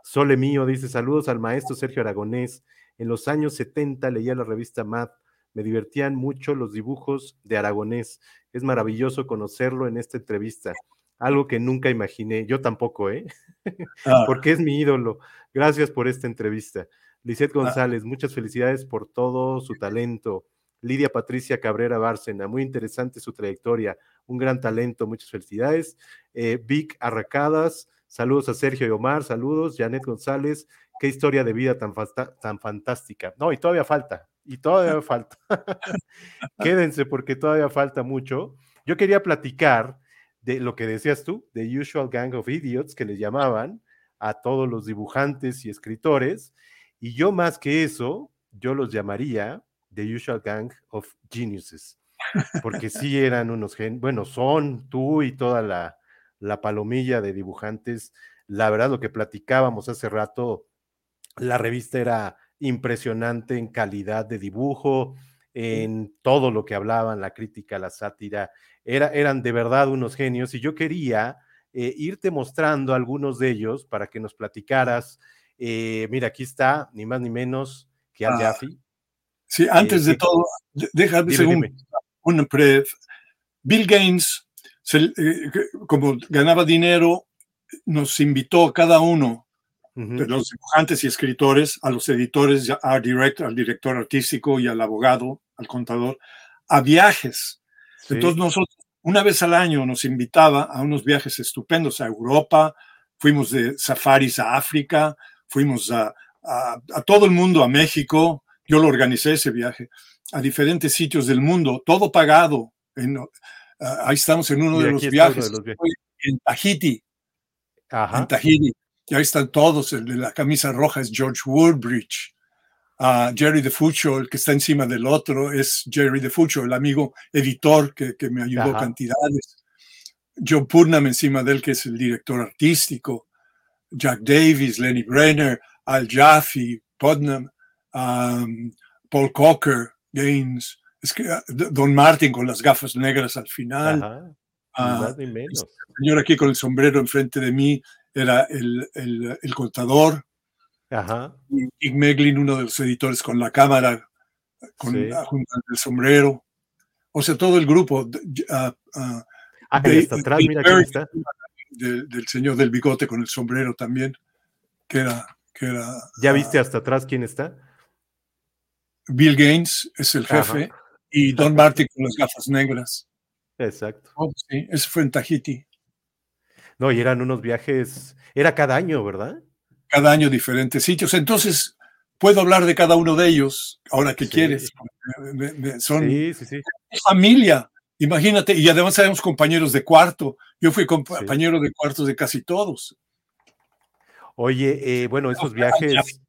Sole mío dice, saludos al maestro Sergio Aragonés. En los años 70 leía la revista Mad. Me divertían mucho los dibujos de Aragonés. Es maravilloso conocerlo en esta entrevista. Algo que nunca imaginé. Yo tampoco, ¿eh? Ah. porque es mi ídolo. Gracias por esta entrevista. Ah. Lisette González, muchas felicidades por todo su talento. Lidia Patricia Cabrera Bárcena, muy interesante su trayectoria, un gran talento, muchas felicidades. Eh, Vic Arracadas, saludos a Sergio y Omar, saludos. Janet González, qué historia de vida tan, fantástica. No, y todavía falta, y todavía falta. Quédense porque todavía falta mucho. Yo quería platicar de lo que decías tú, The Usual Gang of Idiots, que les llamaban a todos los dibujantes y escritores, y yo más que eso, yo los llamaría The Usual Gang of Geniuses, porque sí eran unos gen, bueno, son tú y toda la, la palomilla de dibujantes, la verdad lo que platicábamos hace rato, la revista era impresionante en calidad de dibujo, en todo lo que hablaban, la crítica, la sátira, era, eran de verdad unos genios y yo quería eh, irte mostrando algunos de ellos para que nos platicaras. Eh, mira, aquí está, ni más ni menos que Al Ah. Sí, antes de todo, déjame un pre- Bill Gaines, se- eh, como ganaba dinero, nos invitó a cada uno Ujú, de los dibujantes y escritores, a los editores, al director, al director artístico y al abogado, al contador, a viajes. sí, Entonces nosotros, una vez al año, nos invitaba a unos viajes estupendos a Europa, fuimos de safaris a África, fuimos a, a- a todo el mundo, a México, yo lo organicé ese viaje, a diferentes sitios del mundo, todo pagado. En- ah, ahí estamos en uno de los viajes, de los viajes. Estoy en Tahiti, en Ajá, Tahiti. Y ahí están todos. El de la camisa roja es George Woodbridge. Ah, Jerry DeFuccio, el que está encima del otro, es Jerry DeFuccio, el amigo editor que, que me ayudó Ajá. cantidades. John Putnam encima de él, que es el director artístico. Jack Davis, Lenny Brenner, Al Jaffe, Putnam, um, Paul Cocker, Gaines. Es que ah, Don Martin con las gafas negras al final. ajá, Ah, más ni menos. el señor aquí con el sombrero enfrente de mí era el, el- el contador. Ajá, Ig Meglin, uno de los editores con la cámara, con, Sí. ah, junto al sombrero. O sea, todo el grupo. ah, ah, ah, y Dave- hasta atrás, mira quién está. de- del señor del bigote con el sombrero también, que era, que era ¿Ya viste hasta atrás quién está? Bill Gaines, es el jefe, Ajá. Y Don Martin con las gafas negras. Exacto. Oh, sí, ese fue en Tahiti. No, y eran unos viajes, era cada año, ¿verdad? Cada año diferentes sitios. Entonces, puedo hablar de cada uno de ellos, ahora que Sí. quieres. Son Sí, sí, sí. familia, imagínate, y además éramos compañeros de cuarto. Yo fui compañero de cuartos de casi todos. Oye, eh, bueno, esos viajes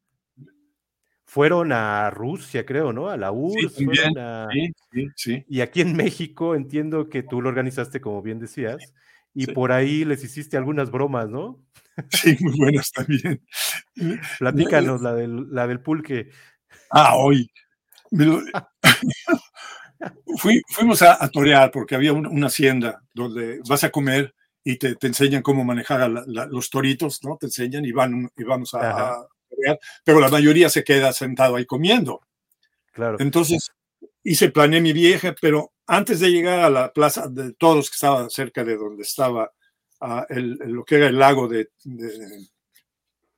fueron a Rusia, creo, ¿no? A la URSS, también, fueron a... Sí, sí, sí. Y aquí en México entiendo que tú lo organizaste, como bien decías, y por ahí les hiciste algunas bromas, ¿no? Sí, muy buenas también. Platícanos la del, la del pulque. Ah, hoy. Fui- fuimos a, a torear porque había un- una hacienda donde vas a comer y te, te enseñan cómo manejar a la- la- los toritos, ¿no? Te enseñan y, van, y vamos a pero la mayoría se queda sentado ahí comiendo. Claro. Entonces hice, planeé mi viaje, pero antes de llegar a la plaza de todos que estaba cerca de donde estaba el- el- lo que era el lago de, de-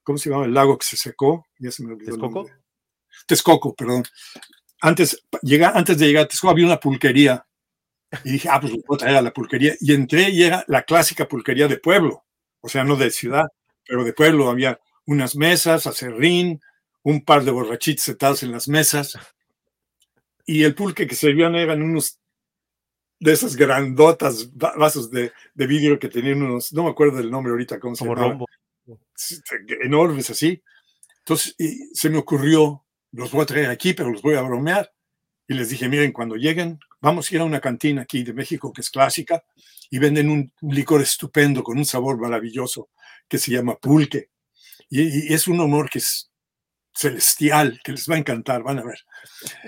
¿cómo se llama? El lago que se secó. Ya se me olvidó el ¿Texcoco? nombre. Texcoco, perdón. Antes, llega, antes de llegar a Texcoco había una pulquería. Y dije, ah, pues lo puedo traer a la pulquería. Y entré y era la clásica pulquería de pueblo. O sea, no de ciudad, pero de pueblo. Había unas mesas, acerrín, un par de borrachitos sentados en las mesas. Y el pulque que servían eran unos de esas grandotas va- vasos de, de vidrio que tenían unos, no me acuerdo del nombre ahorita, ¿cómo se Como llama? rombo. enormes así. Entonces y se me ocurrió, los voy a traer aquí, pero los voy a bromear. Y les dije, miren, cuando lleguen, vamos a ir a una cantina aquí de México que es clásica y venden un licor estupendo con un sabor maravilloso que se llama pulque. Y, es un honor que es celestial, que les va a encantar, van a ver.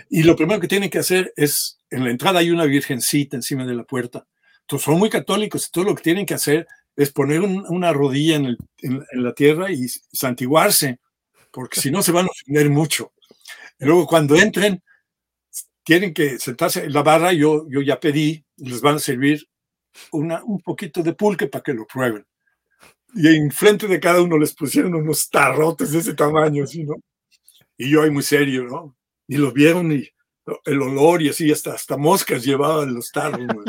Y lo primero que tienen que hacer es, en la entrada hay una virgencita encima de la puerta. Entonces son muy católicos y todo lo que tienen que hacer es poner un- una rodilla en, la tierra y santiguarse, porque si no se van a ofender mucho. Y luego cuando entren, tienen que sentarse en la barra, yo, yo ya pedí, les van a servir un poquito de pulque para que lo prueben. Y enfrente de cada uno les pusieron unos tarrotes de ese tamaño, así, ¿no? Y yo ahí muy serio, ¿no? Y lo vieron y el olor y así, hasta, hasta moscas llevaban los tarros, ¿no?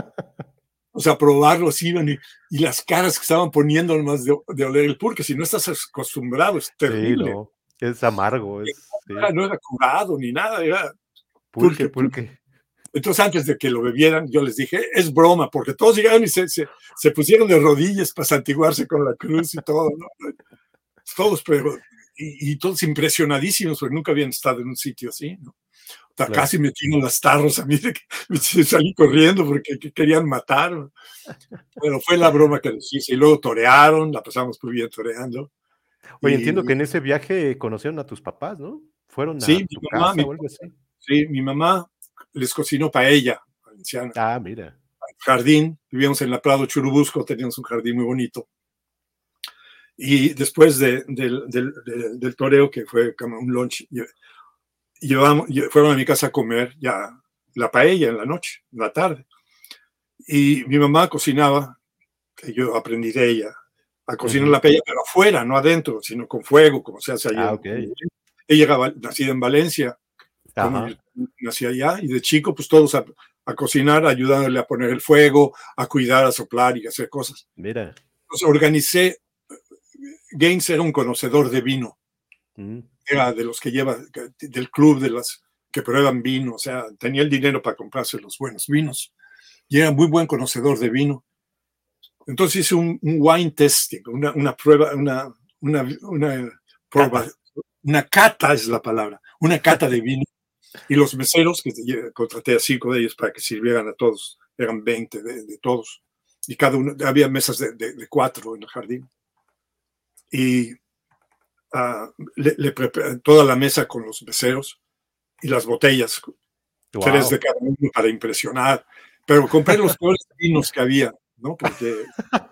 O sea, probarlos iban y, y las caras que estaban poniendo nomás de, de oler el pulque, si no estás acostumbrado, es Sí, terrible. no, es amargo, es sí. Ah, no era curado ni nada, era pulque, pulque, pulque. Entonces, antes de que lo bebieran, yo les dije, es broma, porque todos llegaron y se, se, se pusieron de rodillas para santiguarse con la cruz y todo, ¿no? Todos, pero, y, y todos impresionadísimos, porque nunca habían estado en un sitio así, ¿no? O sea, Claro. Casi me tiran las tarros a mí, de que me salí corriendo porque que querían matar. Bueno, fue la broma que les hice. Y luego torearon, la pasamos muy bien toreando. Oye, Y- entiendo que en ese viaje conocieron a tus papás, ¿no? Fueron a Sí, tu mi mamá, casa mi- o algo así. Sí, mi mamá les cocinó paella, valenciana. Ah, mira. jardín, vivíamos en la Prado Churubusco, teníamos un jardín muy bonito. Y después de- del, del- del- del toreo, que fue como un lunch, lle- llevamos, lle- fueron a mi casa a comer ya la paella en la noche, en la tarde. Y mi mamá cocinaba, que yo aprendí de ella, a cocinar Ujú. la paella, pero afuera, no adentro, sino con fuego, como se hace allá. Ah, ok. Ella val- nacida en Valencia, nací allá, y de chico, pues todos a, a cocinar, ayudándole a poner el fuego, a cuidar, a soplar y a hacer cosas. Mira. Entonces organicé, Gaines era un conocedor de vino, Mm, era de los que lleva, del club de las que prueban vino, o sea, tenía el dinero para comprarse los buenos vinos, y era muy buen conocedor de vino. Entonces hice un, un wine testing, una, una prueba, una, una, una prueba, una cata es la palabra, una cata de vino. Y los meseros, que contraté a cinco de ellos para que sirvieran a todos, eran 20 de, de todos. Y cada uno, había mesas de, de- de cuatro en el jardín. Y ah, le, le preparé toda la mesa con los meseros y las botellas, tres Wow. de cada uno para impresionar. Pero compré los peores vinos que había, ¿no? Porque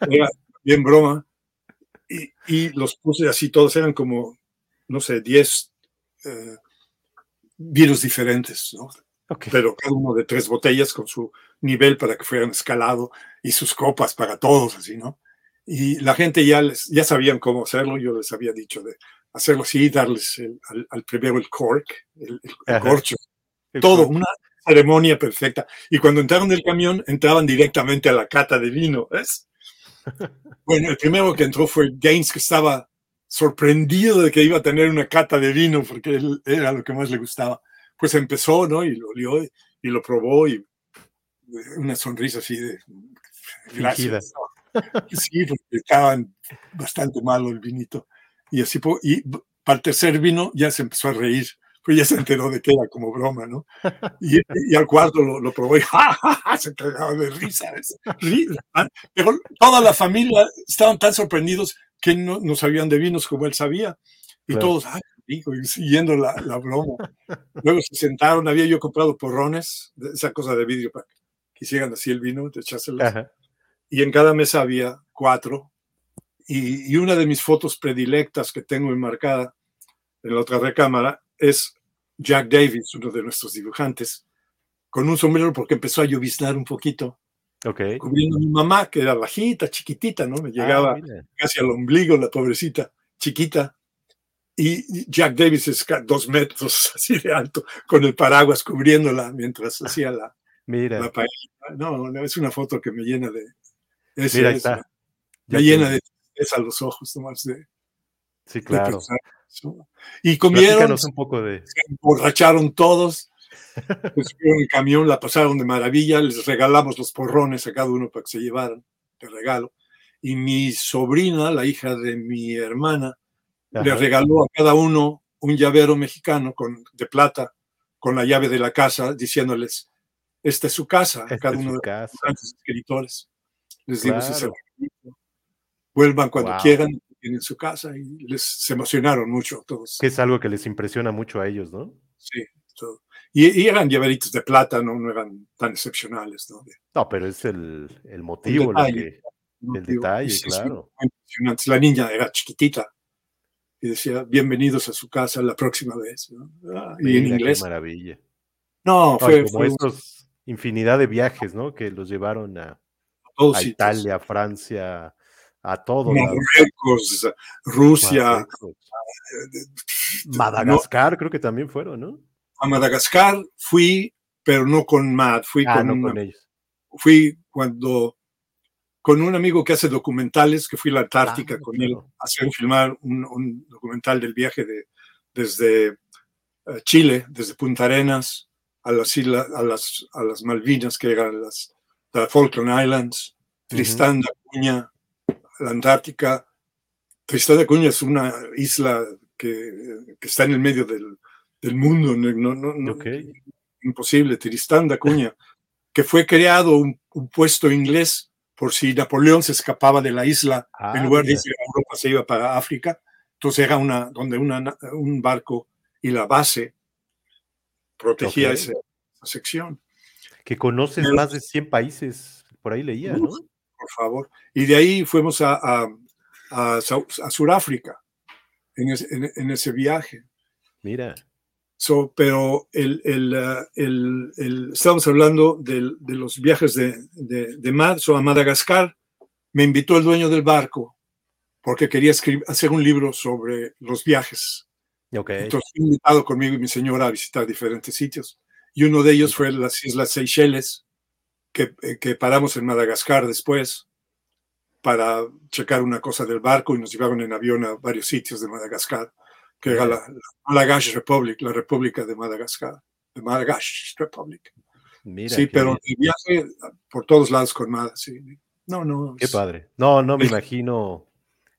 era bien broma. Y, y los puse así, todos eran como, no sé, 10 eh, vinos diferentes, ¿no? Pero cada uno de tres botellas con su nivel para que fueran escalado y sus copas para todos, así, ¿no? y la gente ya, les, ya sabían cómo hacerlo, yo les había dicho de hacerlo así, darles el, al, al, primero el cork, el, el, el corcho, el todo, cork. una ceremonia perfecta. Y cuando entraron del camión, entraban directamente a la cata de vino, ¿ves? Bueno, el primero que entró fue Gaines, que estaba sorprendido de que iba a tener una cata de vino, porque él era lo que más le gustaba. Pues empezó, ¿no? Y lo olió y, y lo probó y una sonrisa así de gracias. Sí, porque estaban bastante malo el vinito. Y así, y para el tercer vino ya se empezó a reír, pues ya se enteró de que era como broma, ¿no? Y, y al cuarto lo, lo probó y ¡ja, ja, ja! se cagaba de risa. Pero toda la familia estaban tan sorprendidos que no, no sabían de vinos como él sabía. Y claro. todos, ¡ay! Y siguiendo la, la broma. Luego se sentaron, había yo comprado porrones, esa cosa de vidrio para que quisieran así el vino, de echárselos. Y en cada mesa había cuatro. Y, y, una de mis fotos predilectas que tengo enmarcada en la otra recámara es Jack Davis, uno de nuestros dibujantes, con un sombrero porque empezó a lloviznar un poquito. Okay. Cubriendo a mi mamá, que era bajita, chiquitita, ¿no? Me llegaba ah, casi al ombligo, la pobrecita, chiquita. Y Jack Davis es dos metros así de alto, con el paraguas cubriéndola mientras hacía la, Mira. la paella. No, es una foto que me llena de, Mira, está. Ya llena de tristeza los ojos, nomás de. Sí, claro. De y comieron. un poco de. Se emborracharon todos. Pues en el camión, la pasaron de maravilla. Les regalamos los porrones a cada uno para que se llevaran de regalo. Y mi sobrina, la hija de mi hermana, Ajá. le regaló a cada uno un llavero mexicano con, de plata con la llave de la casa, diciéndoles: Esta es su casa, Esta cada uno de los escritores les Claro. dimos ese. Vuelvan cuando Wow. quieran, en su casa y les se emocionaron mucho todos. Que es algo que les impresiona mucho a ellos, ¿no? Sí, todo. Y, y eran llaveritos de plata, no, no eran tan excepcionales, ¿no? No, pero es el, el motivo, lo detalle. que, el detalle, sí, sí, claro. La niña era chiquitita y decía, bienvenidos a su casa la próxima vez. ¿no? Ah, y en Mira, qué inglés. maravilla. No, fue, como fue estos infinidad de viajes, ¿no? Que los llevaron a, todos a sitios. Italia, a Francia, a todo. lado. Marruecos, Rusia. Madagascar, creo que también fueron, ¿no? a Madagascar fui, pero no con Matt, fui Ah, con, no una- con ellos. fui cuando con un amigo que hace documentales, que fui a la Antártica Ah, con él a hacer filmar un, un documental del viaje de, desde eh, Chile, desde Punta Arenas a las islas, a las, a las Malvinas, que eran las, las Falkland Islands, Tristán de Acuña, la Antártica. Tristán de Acuña es una isla que, que está en el medio del, del mundo, no, imposible, Tristán de Acuña, que fue creado un, un puesto inglés por si Napoleón se escapaba de la isla, Ah, en lugar de irse a Europa se iba para África, entonces era una, donde una, un barco y la base protegía esa sección, Que conoces Pero- más de 100 países, por ahí leía, ¿no? Por favor. Y de ahí fuimos a, a, a, a Sudáfrica en ese, en- en ese viaje. Mira, So, pero el, el, uh, el, el- estábamos hablando del- de los viajes de, de, de Matt, so, a Madagascar. Me invitó el dueño del barco porque quería escribir, hacer un libro sobre los viajes. ok. Entonces invitado conmigo y mi señora a visitar diferentes sitios. Y uno de ellos fue las Islas Seychelles, que, eh, que paramos en Madagascar después para checar una cosa del barco y nos llevaron en avión a varios sitios de Madagascar, que era la, la Malagash Republic, la República de Madagascar, de Malagash Republic. Mira, sí, pero el viaje por todos lados con Mada, sí. No, no. Qué es- padre. No, no me imagino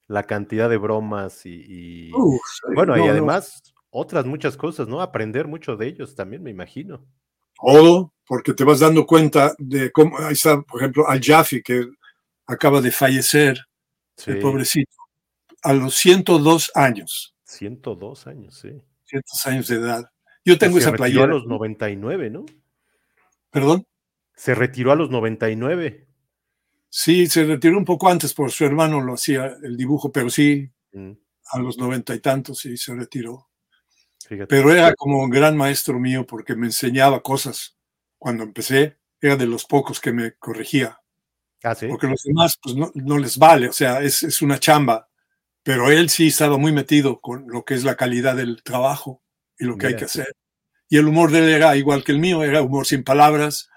la cantidad de bromas y, y- Uf, bueno, no, y no. además otras muchas cosas, ¿no? Aprender mucho de ellos también, me imagino. Todo, porque te vas dando cuenta de cómo, ahí está, por ejemplo, Al Jaffe, que acaba de fallecer, Sí, el pobrecito, a los 102 años, 102 años, sí. 100 años de edad. Yo tengo se esa retiró a playera. los 99, ¿no? Perdón. Se retiró a los 99. Sí, se retiró un poco antes por su hermano, lo hacía el dibujo, pero sí, Mm, a los noventa y tantos sí se retiró. Fíjate. Pero era como un gran maestro mío porque me enseñaba cosas. Cuando empecé, era de los pocos que me corregía. Ah, sí. porque los demás pues no, no les vale, o sea, es, es una chamba, pero él sí estaba muy metido con lo que es la calidad del trabajo y lo que hay que hacer. Y el humor de él era igual que el mío, era humor sin palabras,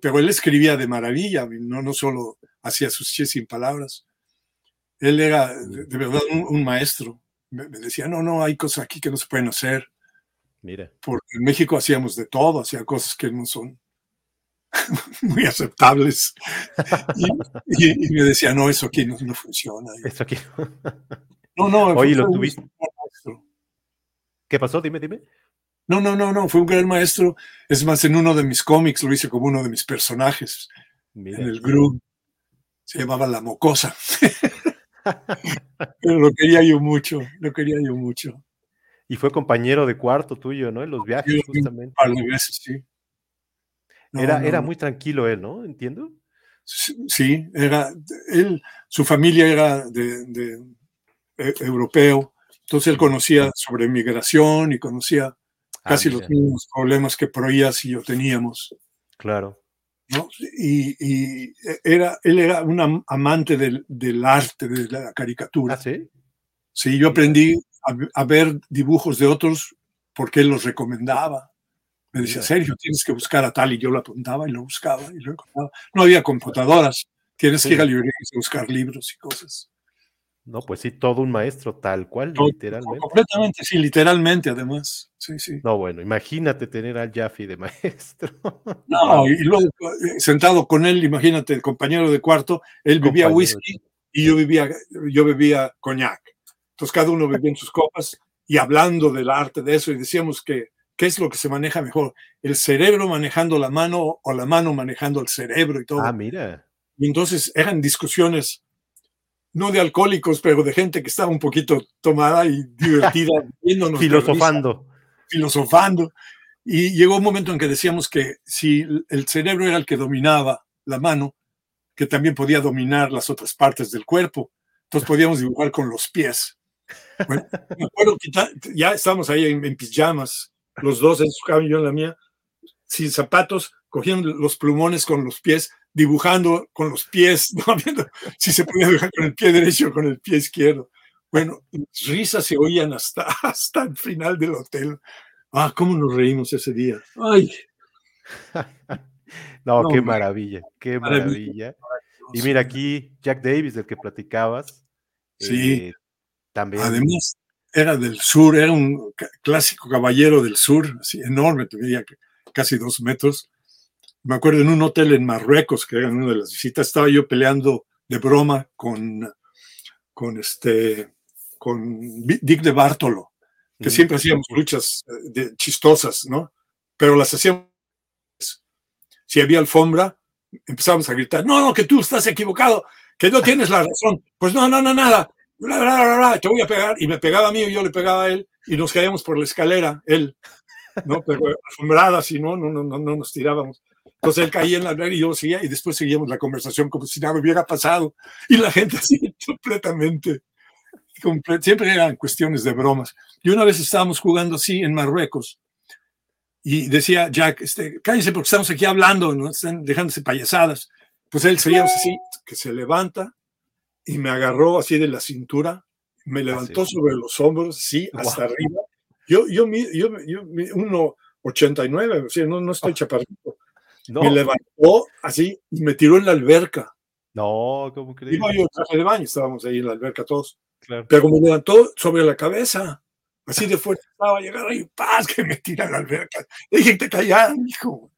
pero él escribía de maravilla, no, no solo hacía sus chistes sin palabras. Él era de, de verdad un, un maestro. Me, me decía, no, no, hay cosas aquí que no se pueden hacer, Mira. porque en México hacíamos de todo, hacía cosas que no son muy aceptables. Y, y- y me decía, no, eso aquí no, no funciona. Eso aquí. No, no, Oye, lo tuviste. ¿Qué pasó? Dime, dime. No, no, no, no, fue un gran maestro. Es más, en uno de mis cómics lo hice como uno de mis personajes Mira. en el grupo. Se llamaba La Mocosa. Pero lo quería yo mucho, lo quería yo mucho. Y fue compañero de cuarto tuyo, ¿no? En los viajes, Yo- justamente. Un par de veces, sí. No, Era, no, era muy tranquilo él, ¿no? Entiendo. Sí, era, él, su familia era de, de- e- europeo, entonces él conocía sobre migración y conocía Ah, casi los mismos problemas que Proías y yo teníamos. Claro. ¿No? Y, y era, él era un am- amante del, del arte, de la caricatura. Ah, sí. Sí, yo aprendí a, a ver dibujos de otros porque él los recomendaba. Me decía. Sergio, tienes que buscar a tal, y yo lo apuntaba y lo buscaba y lo encontraba. No había computadoras, tienes Sí. que ir a librerías a buscar libros y cosas. No, pues sí, todo un maestro, tal cual, Todo- literalmente. Completamente, sí, literalmente, además. Sí, sí. No, bueno, imagínate tener al Jaffe de maestro. No, y luego eh, sentado con él, imagínate, el compañero de cuarto, él bebía Compañero whisky y yo bebía, yo bebía coñac. Entonces cada uno bebía en sus copas y hablando del arte de eso y decíamos que qué es lo que se maneja mejor, el cerebro manejando la mano o la mano manejando el cerebro y todo. Ah, mira. Y entonces eran discusiones no de alcohólicos, pero de gente que estaba un poquito tomada y divertida, Filosofando. filosofando. Y llegó un momento en que decíamos que si el cerebro era el que dominaba la mano, que también podía dominar las otras partes del cuerpo. Entonces podíamos dibujar con los pies. Bueno, me acuerdo que ya estábamos ahí en, en pijamas, los dos en su cama y yo en la mía, sin zapatos, cogían los plumones con los pies, dibujando con los pies, ¿no? viendo si se podía dibujar con el pie derecho o con el pie izquierdo. Bueno, risas se oían hasta, hasta el final del hotel. Ah, cómo nos reímos ese día. Ay, No, No, qué maravilla, qué Maravilla. maravilla. Y mira aquí, Jack Davis, del que platicabas. Sí. eh, también. además era del sur, era un clásico caballero del sur, así enorme, tenía casi dos metros. Me acuerdo en un hotel en Marruecos, que era una de las visitas, estaba yo peleando de broma con, con este, con Dick de Bartolo, que Mm. siempre hacíamos luchas eh, de- chistosas, ¿no? Pero las hacíamos. Si había alfombra, empezábamos a gritar, no, no, que tú estás equivocado, que no tienes la razón. Pues no, no, no, nada. Bla, bla, bla, bla, te voy a pegar. Y me pegaba a mí y yo le pegaba a él y nos caíamos por la escalera, él, ¿no? Pero alfombradas y no, no, no, no, no nos tirábamos. Entonces él caía en la alberca y yo seguía y después seguíamos la conversación como si nada hubiera pasado. Y la gente así completamente, comple- siempre eran cuestiones de bromas. Y una vez estábamos jugando así en Marruecos y decía Jack, este, cállense porque estamos aquí hablando, no están dejándose payasadas. Pues él seguíamos así, que se levanta y me agarró así de la cintura, me levantó sí. sobre los hombros, sí, hasta arriba. Yo, yo, yo, yo, mi- 1,89, o sea, no, no estoy chaparrito. No, Me levantó así y me tiró en la alberca. no, ¿cómo crees? Iba yo en traje de baño, estábamos ahí en la alberca todos. Claro. Pero me levantó sobre la cabeza. Así de fuerte estaba, llegar ahí, paz, que me tira a la alberca. Le dije, te callar, hijo.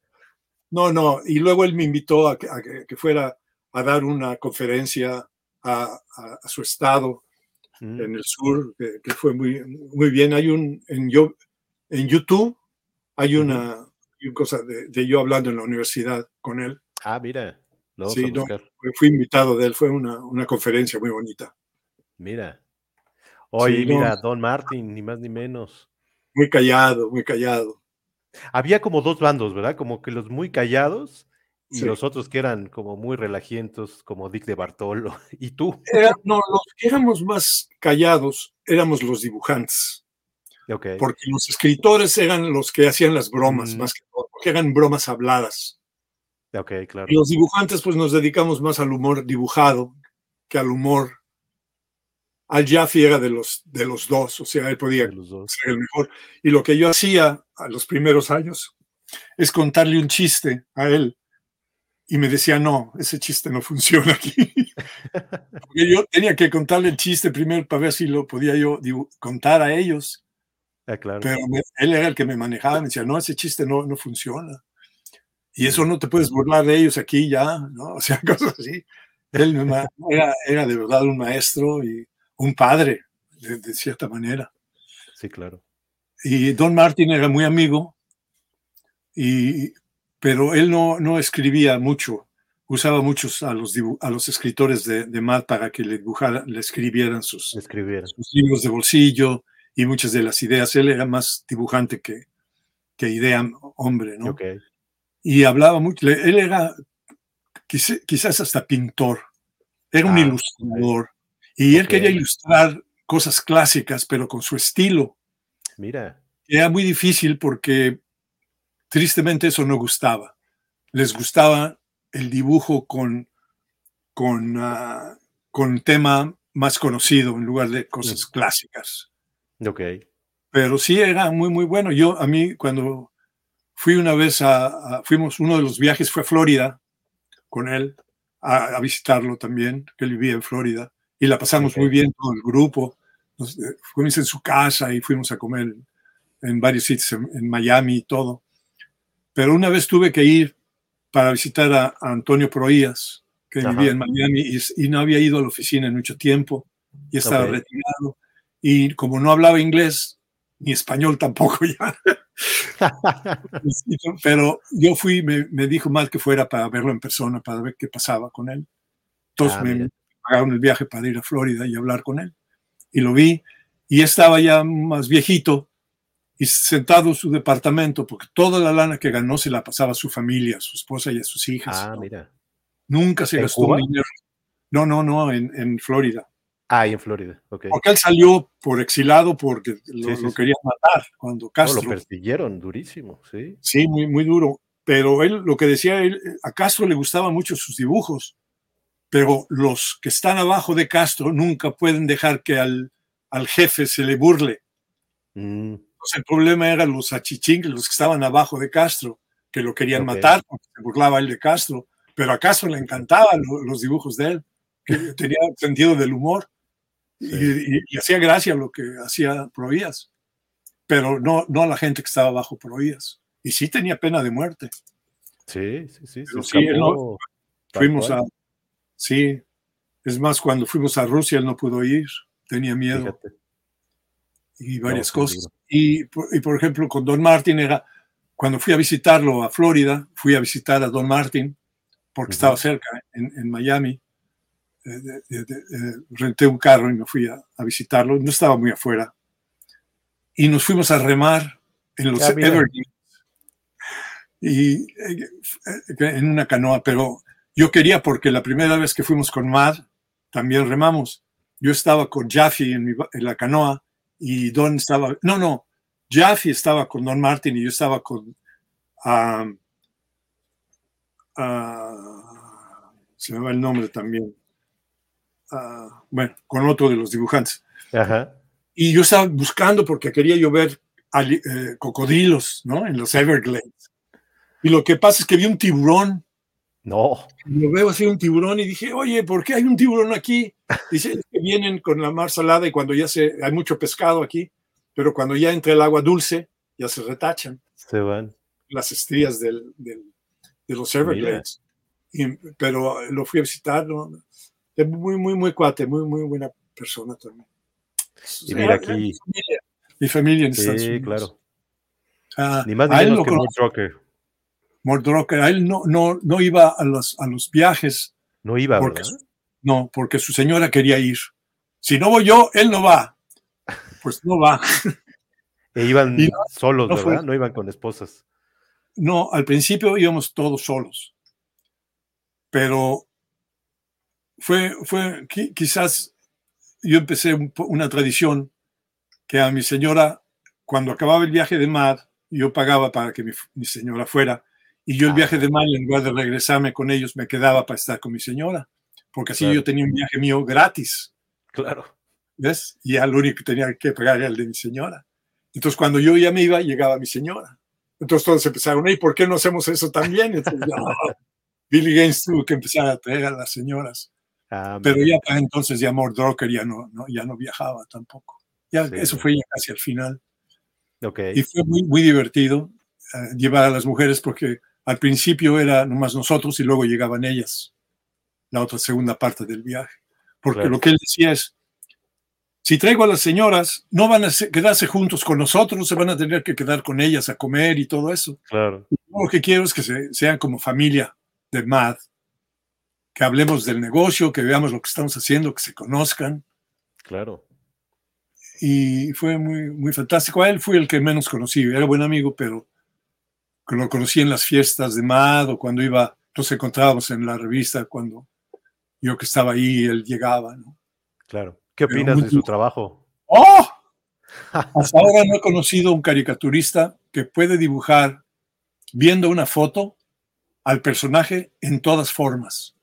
No, no. Y luego él me invitó a que, a que- que fuera a dar una conferencia a, a- a su estado Mm, en el sur, que, que fue muy, muy bien. Hay un, en, yo, en YouTube, hay una, hay una cosa de, de yo hablando en la universidad con él. Ah, mira. Lo Sí, no, fui invitado de él, fue una, una conferencia muy bonita. Mira. Oye, Sí, no. mira, Don Martin, ni más ni menos. Muy callado, muy callado. Había como dos bandos, ¿verdad? Como que los muy callados y Sí. los otros que eran como muy relajientos, como Dick de Bartolo. Y tú. Era- no, los que éramos más callados éramos los dibujantes, Porque los escritores eran los que hacían las bromas, Mm. más que todo, porque eran bromas habladas. Claro. Y los dibujantes pues nos dedicamos más al humor dibujado que al humor. Al Jaffe era de los, de los dos, o sea, él podía ser el mejor. Y lo que yo hacía a los primeros años es contarle un chiste a él. Y me decía, no, ese chiste no funciona aquí. Porque yo tenía que contarle el chiste primero para ver si lo podía yo contar a ellos. Ah, claro. Pero me- él era el que me manejaba, me decía, no, ese chiste no, no funciona. Y eso no te puedes burlar de ellos aquí ya, ¿no? O sea, cosas así. Él era, era de verdad un maestro y un padre, de, de cierta manera. Sí, claro. Y Don Martin era muy amigo, y, pero él no, no escribía mucho. Usaba muchos a los, a los escritores de, de Mad para que le, dibujara, le escribieran sus, Escribir. sus libros de bolsillo y muchas de las ideas. Él era más dibujante que, que idea hombre, ¿no? Y hablaba mucho. Él era quizá- quizás hasta pintor. Era un Ah, ilustrador. Y él quería ilustrar cosas clásicas, pero con su estilo. Mira. Era muy difícil porque tristemente eso no gustaba. Les gustaba el dibujo con, con, ah, con tema más conocido en lugar de cosas clásicas. Ok. Pero sí era muy, muy bueno. Yo, a mí, cuando fui una vez a, a- fuimos, uno de los viajes fue a Florida con él, a, a visitarlo también, que él vivía en Florida, y la pasamos muy bien con el grupo. Nos, eh, fuimos en su casa y fuimos a comer en varios sitios, en, en Miami y todo. Pero una vez tuve que ir para visitar a, a Antonio Proías, que Ajá. vivía en Miami y, y no había ido a la oficina en mucho tiempo y estaba retirado. Y como no hablaba inglés, ni español tampoco ya. Pero yo fui, me, me dijo mal que fuera para verlo en persona, para ver qué pasaba con él. Entonces Ah, me pagaron el viaje para ir a Florida y hablar con él. Y lo vi, y estaba ya más viejito y sentado en su departamento, porque toda la lana que ganó se la pasaba a su familia, a su esposa y a sus hijas. Ah, ¿no? mira. Nunca se ¿En gastó Cuba? dinero. No, no, no, en, en Florida. Ah, y en Florida. Ok. Porque él salió por exilado porque lo, Sí, sí, lo querían matar cuando No, Castro. lo persiguieron durísimo, sí. Sí, muy, muy duro. Pero él, lo que decía él, a Castro le gustaban mucho sus dibujos, pero los que están abajo de Castro nunca pueden dejar que al, al jefe se le burle. Mm, Entonces, el problema eran los achichingles, los que estaban abajo de Castro, que lo querían Ok. matar porque se burlaba él de Castro, pero a Castro le encantaban lo- los dibujos de él, que tenía sentido del humor y, y- y hacía gracia lo que hacía Provías, pero no, no a la gente que estaba bajo Provías. Y sí tenía pena de muerte. sí, sí, sí. Pero sí, no- Fuimos a. Sí, es más, cuando fuimos a Rusia él no pudo ir, tenía miedo fíjate. y varias qué cosas. Y, por- y por ejemplo, con Don Martin era, cuando fui a visitarlo a Florida, fui a visitar a Don Martin porque Ujú. estaba cerca, en, en Miami. Eh, de- de- eh, renté un carro y me fui a, a visitarlo, no estaba muy afuera. Y nos fuimos a remar en los Ah. Everglades. Y eh, en una canoa, pero yo quería porque la primera vez que fuimos con Mad, también remamos. Yo estaba con Jaffe en, mi en la canoa y Don estaba, no, no, Jaffe estaba con Don Martin y yo estaba con, ah, ah, se me va el nombre también, Bueno, con otro de los dibujantes. Ajá. Y yo estaba buscando porque quería yo ver eh, cocodrilos, ¿no? En los Everglades. Y lo que pasa es que vi un tiburón No. lo veo así un tiburón y dije, oye, ¿por qué hay un tiburón aquí? Dice, es que vienen con la mar salada y cuando ya se, hay mucho pescado aquí, pero cuando ya entra el agua dulce, ya se retachan Se van. las estrías del, del- de los Everglades. Y- pero lo fui a visitar, ¿no? Es muy, muy, muy cuate, muy, muy buena persona también. Y mira Eh, aquí. Mi familia, mi familia en Estados Sí, Unidos. claro. Ah, Ni más ni menos lo que. Mort Drucker, a él no, no, no iba a los, a los viajes No iba, porque ¿verdad? no, porque su señora quería ir. Si no voy yo, él no va. Pues no va. E iban Y no- solos, no fue. ¿verdad? No iban con esposas. No, al principio íbamos todos solos. Pero fue, fue qui- quizás yo empecé un una tradición que a mi señora, cuando acababa el viaje de mar, yo pagaba para que mi, mi señora fuera Y yo el viaje de mayo, en lugar de regresarme con ellos, me quedaba para estar con mi señora, porque así Claro. yo tenía un viaje mío gratis, Claro. ¿ves? Y ya lo único que tenía que pagar era el de mi señora. Entonces, cuando yo ya me iba, llegaba mi señora. Entonces todos empezaron, ¿y por qué no hacemos eso también? Entonces, ya, Billy Gaines tuvo que empezar a traer a las señoras. Ah, Pero ya para entonces ya Mort Drucker ya no, no, ya no viajaba tampoco. Ya, Sí, eso fue ya casi al final. Ok. Y fue muy, muy divertido eh, llevar a las mujeres porque al principio era nomás nosotros y luego llegaban ellas, la otra segunda parte del viaje. Porque Claro. lo que él decía es, si traigo a las señoras, no van a se- quedarse juntos con nosotros, se van a tener que quedar con ellas a comer y todo eso. Claro. Lo que quiero es que se- sean como familia de MAD, que hablemos del negocio, que veamos lo que estamos haciendo, que se conozcan. Claro. y fue muy, muy fantástico. A él fui el que menos conocí, era buen amigo, pero lo conocí en las fiestas de MAD o cuando iba, nos encontrábamos en la revista cuando yo que estaba ahí, él llegaba. ¿no? Claro. ¿Qué opinas muy de su trabajo? ¡Oh! Hasta ahora no he conocido un caricaturista que puede dibujar viendo una foto al personaje en todas formas.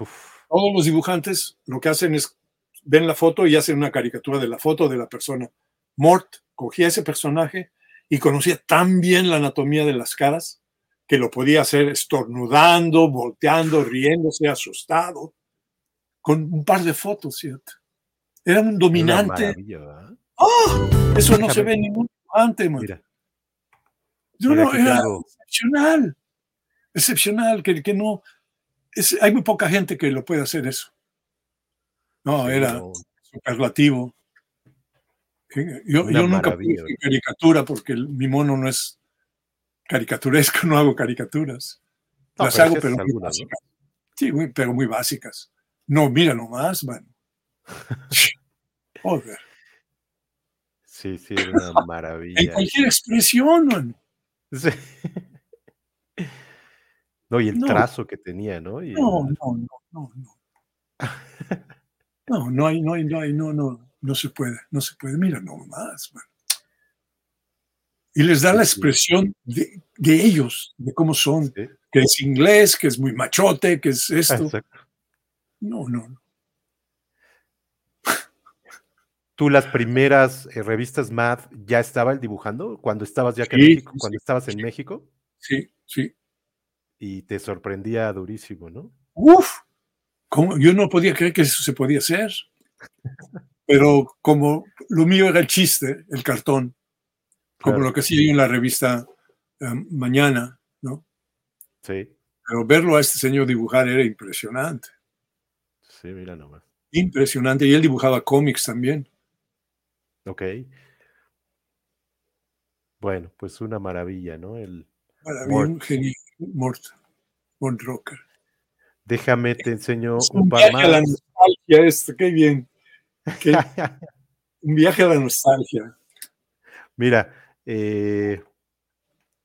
Uf, Todos los dibujantes lo que hacen es ven la foto y hacen una caricatura de la foto de la persona. Mort cogía ese personaje y conocía tan bien la anatomía de las caras que lo podía hacer estornudando, volteando, riéndose, asustado, con un par de fotos, ¿cierto? Era un dominante. ¡Oh! Eso no se ve en ningún dibujante, man. Mira, mira, no, era tengo- excepcional. Excepcional, que, que no. Es- hay muy poca gente que lo puede hacer eso. No, era no, superlativo. Yo, yo nunca hacer caricatura porque el- mi mono no es caricaturesco, no hago caricaturas. No, Las pero hago, pero muy algunas, ¿no? básicas. Sí, muy- pero muy básicas. No, mira nomás, man. Joder. Sí, sí, una En maravilla. cualquier expresión, man. Sí. No, y el No. trazo que tenía, ¿no? Y No, el- no, no, no, no. No, no hay, no hay, no hay, no, no, no se puede, no se puede. Mira nomás, man. Y les da la sí. expresión de, de ellos, de cómo son, Sí. que es inglés, que es muy machote, que es esto. Exacto. No, no, no. ¿Tú las primeras eh, revistas Mad ya estaba él dibujando? Cuando estabas ya Sí, México, cuando estabas en. México Sí, sí. Y te sorprendía durísimo, ¿no? Uf, ¿cómo? yo no podía creer que eso se podía hacer. Pero como lo mío era el chiste, el cartón, como Claro. lo que hacía yo en la revista eh, Mañana, ¿no? Sí, Pero verlo a este señor dibujar era impresionante. sí, mira nomás. Impresionante. Y él dibujaba cómics también. Ok. Bueno, pues una maravilla, ¿no? El... Para mí, un genio. Mort. Mort Rocker. Déjame, te enseño Es un un par viaje a la nostalgia esto. Qué bien. Qué- un viaje a la nostalgia. Mira, eh,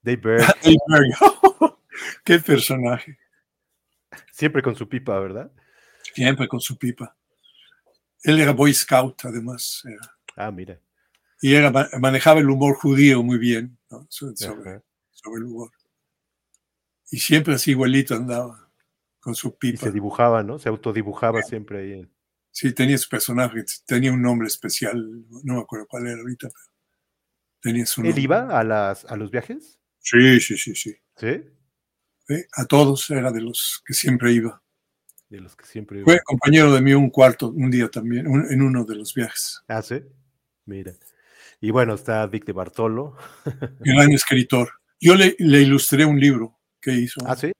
Dave Berg, Dave Berg. Qué personaje. siempre con su pipa, ¿verdad? Siempre con su pipa. Él era Boy Scout, además. era. Ah, mira. y era, ma- manejaba el humor judío muy bien. ¿no? So- Sobre, sobre el humor. Y siempre así igualito andaba con su Y pipa. se dibujaba, ¿no? Se autodibujaba siempre ahí. en- Sí, tenía su personaje, tenía un nombre especial, no me acuerdo cuál era ahorita, pero tenía su ¿Él nombre. iba a, las, a los viajes? Sí, sí, sí, sí. Sí. Sí, A todos era de los que siempre iba. De los que siempre Fue iba. compañero de mí un cuarto, un día también, un- en uno de los viajes. Ah, sí. Mira. Y bueno, está Dick de Bartolo. Gran escritor. Yo le, le ilustré un libro que hizo. Ah, sí.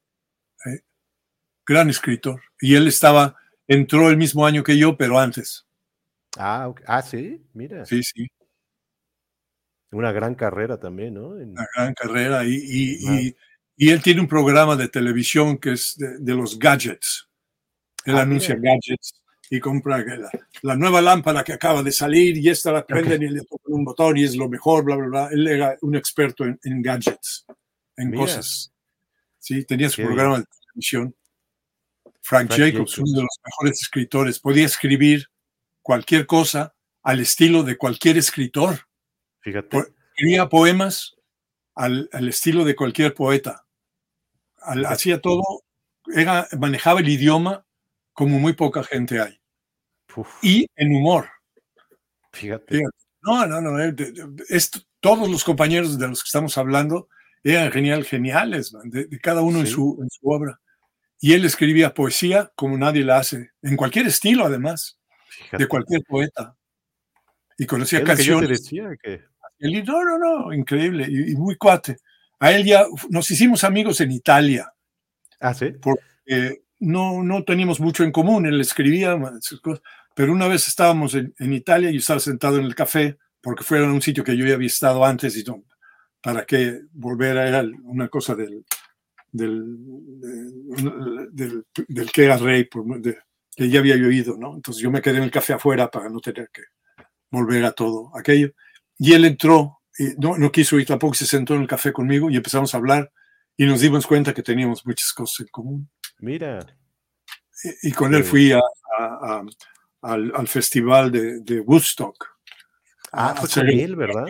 Gran escritor. Y él estaba, entró el mismo año que yo, pero antes. Ah, ok. ah, sí. Mira. Sí, sí. Una gran carrera también, ¿no? En- una gran carrera y, y- y- y él tiene un programa de televisión que es de, de los gadgets. Él Ah, anuncia mira. gadgets y compra la, la nueva lámpara que acaba de salir y esta la prenden y le tocan un botón y es lo mejor, bla, bla, bla. Él era un experto en, en gadgets, en Mira. cosas. Sí, tenía su Qué programa de televisión. Frank, Frank Jacobs, Jacobs. uno de los mejores escritores, podía escribir cualquier cosa al estilo de cualquier escritor Fíjate. Escribía poemas al, al estilo de cualquier poeta. Al- hacía todo, era, manejaba el idioma como muy poca gente hay. Uf, Y en humor. fíjate. Fíjate. No, no, no. eh, esto- todos los compañeros de los que estamos hablando eran genial, geniales, man, de, de cada uno en, Sí. su, en su obra. Y él escribía poesía como nadie la hace, en cualquier estilo además, fíjate. de cualquier poeta. Y conocía que canciones. decía que Él, no, no, no, increíble y, y muy cuate. A él ya nos hicimos amigos en Italia. Ah, sí. eh, no, no teníamos mucho en común, él escribía, esas cosas, pero una vez estábamos en, en Italia y estaba sentado en el café, porque fue a un sitio que yo ya había estado antes y no, para qué volver a una cosa del, del, de- del, del que era rey, que ya había oído, ¿no? Entonces yo me quedé en el café afuera para no tener que volver a todo aquello. Y él entró, y no, no quiso ir tampoco, se sentó en el café conmigo y empezamos a hablar y nos dimos cuenta que teníamos muchas cosas en común Mira, y y con él fui a- a- a- al, al festival de, de Woodstock. ah, a fue con él, ¿verdad?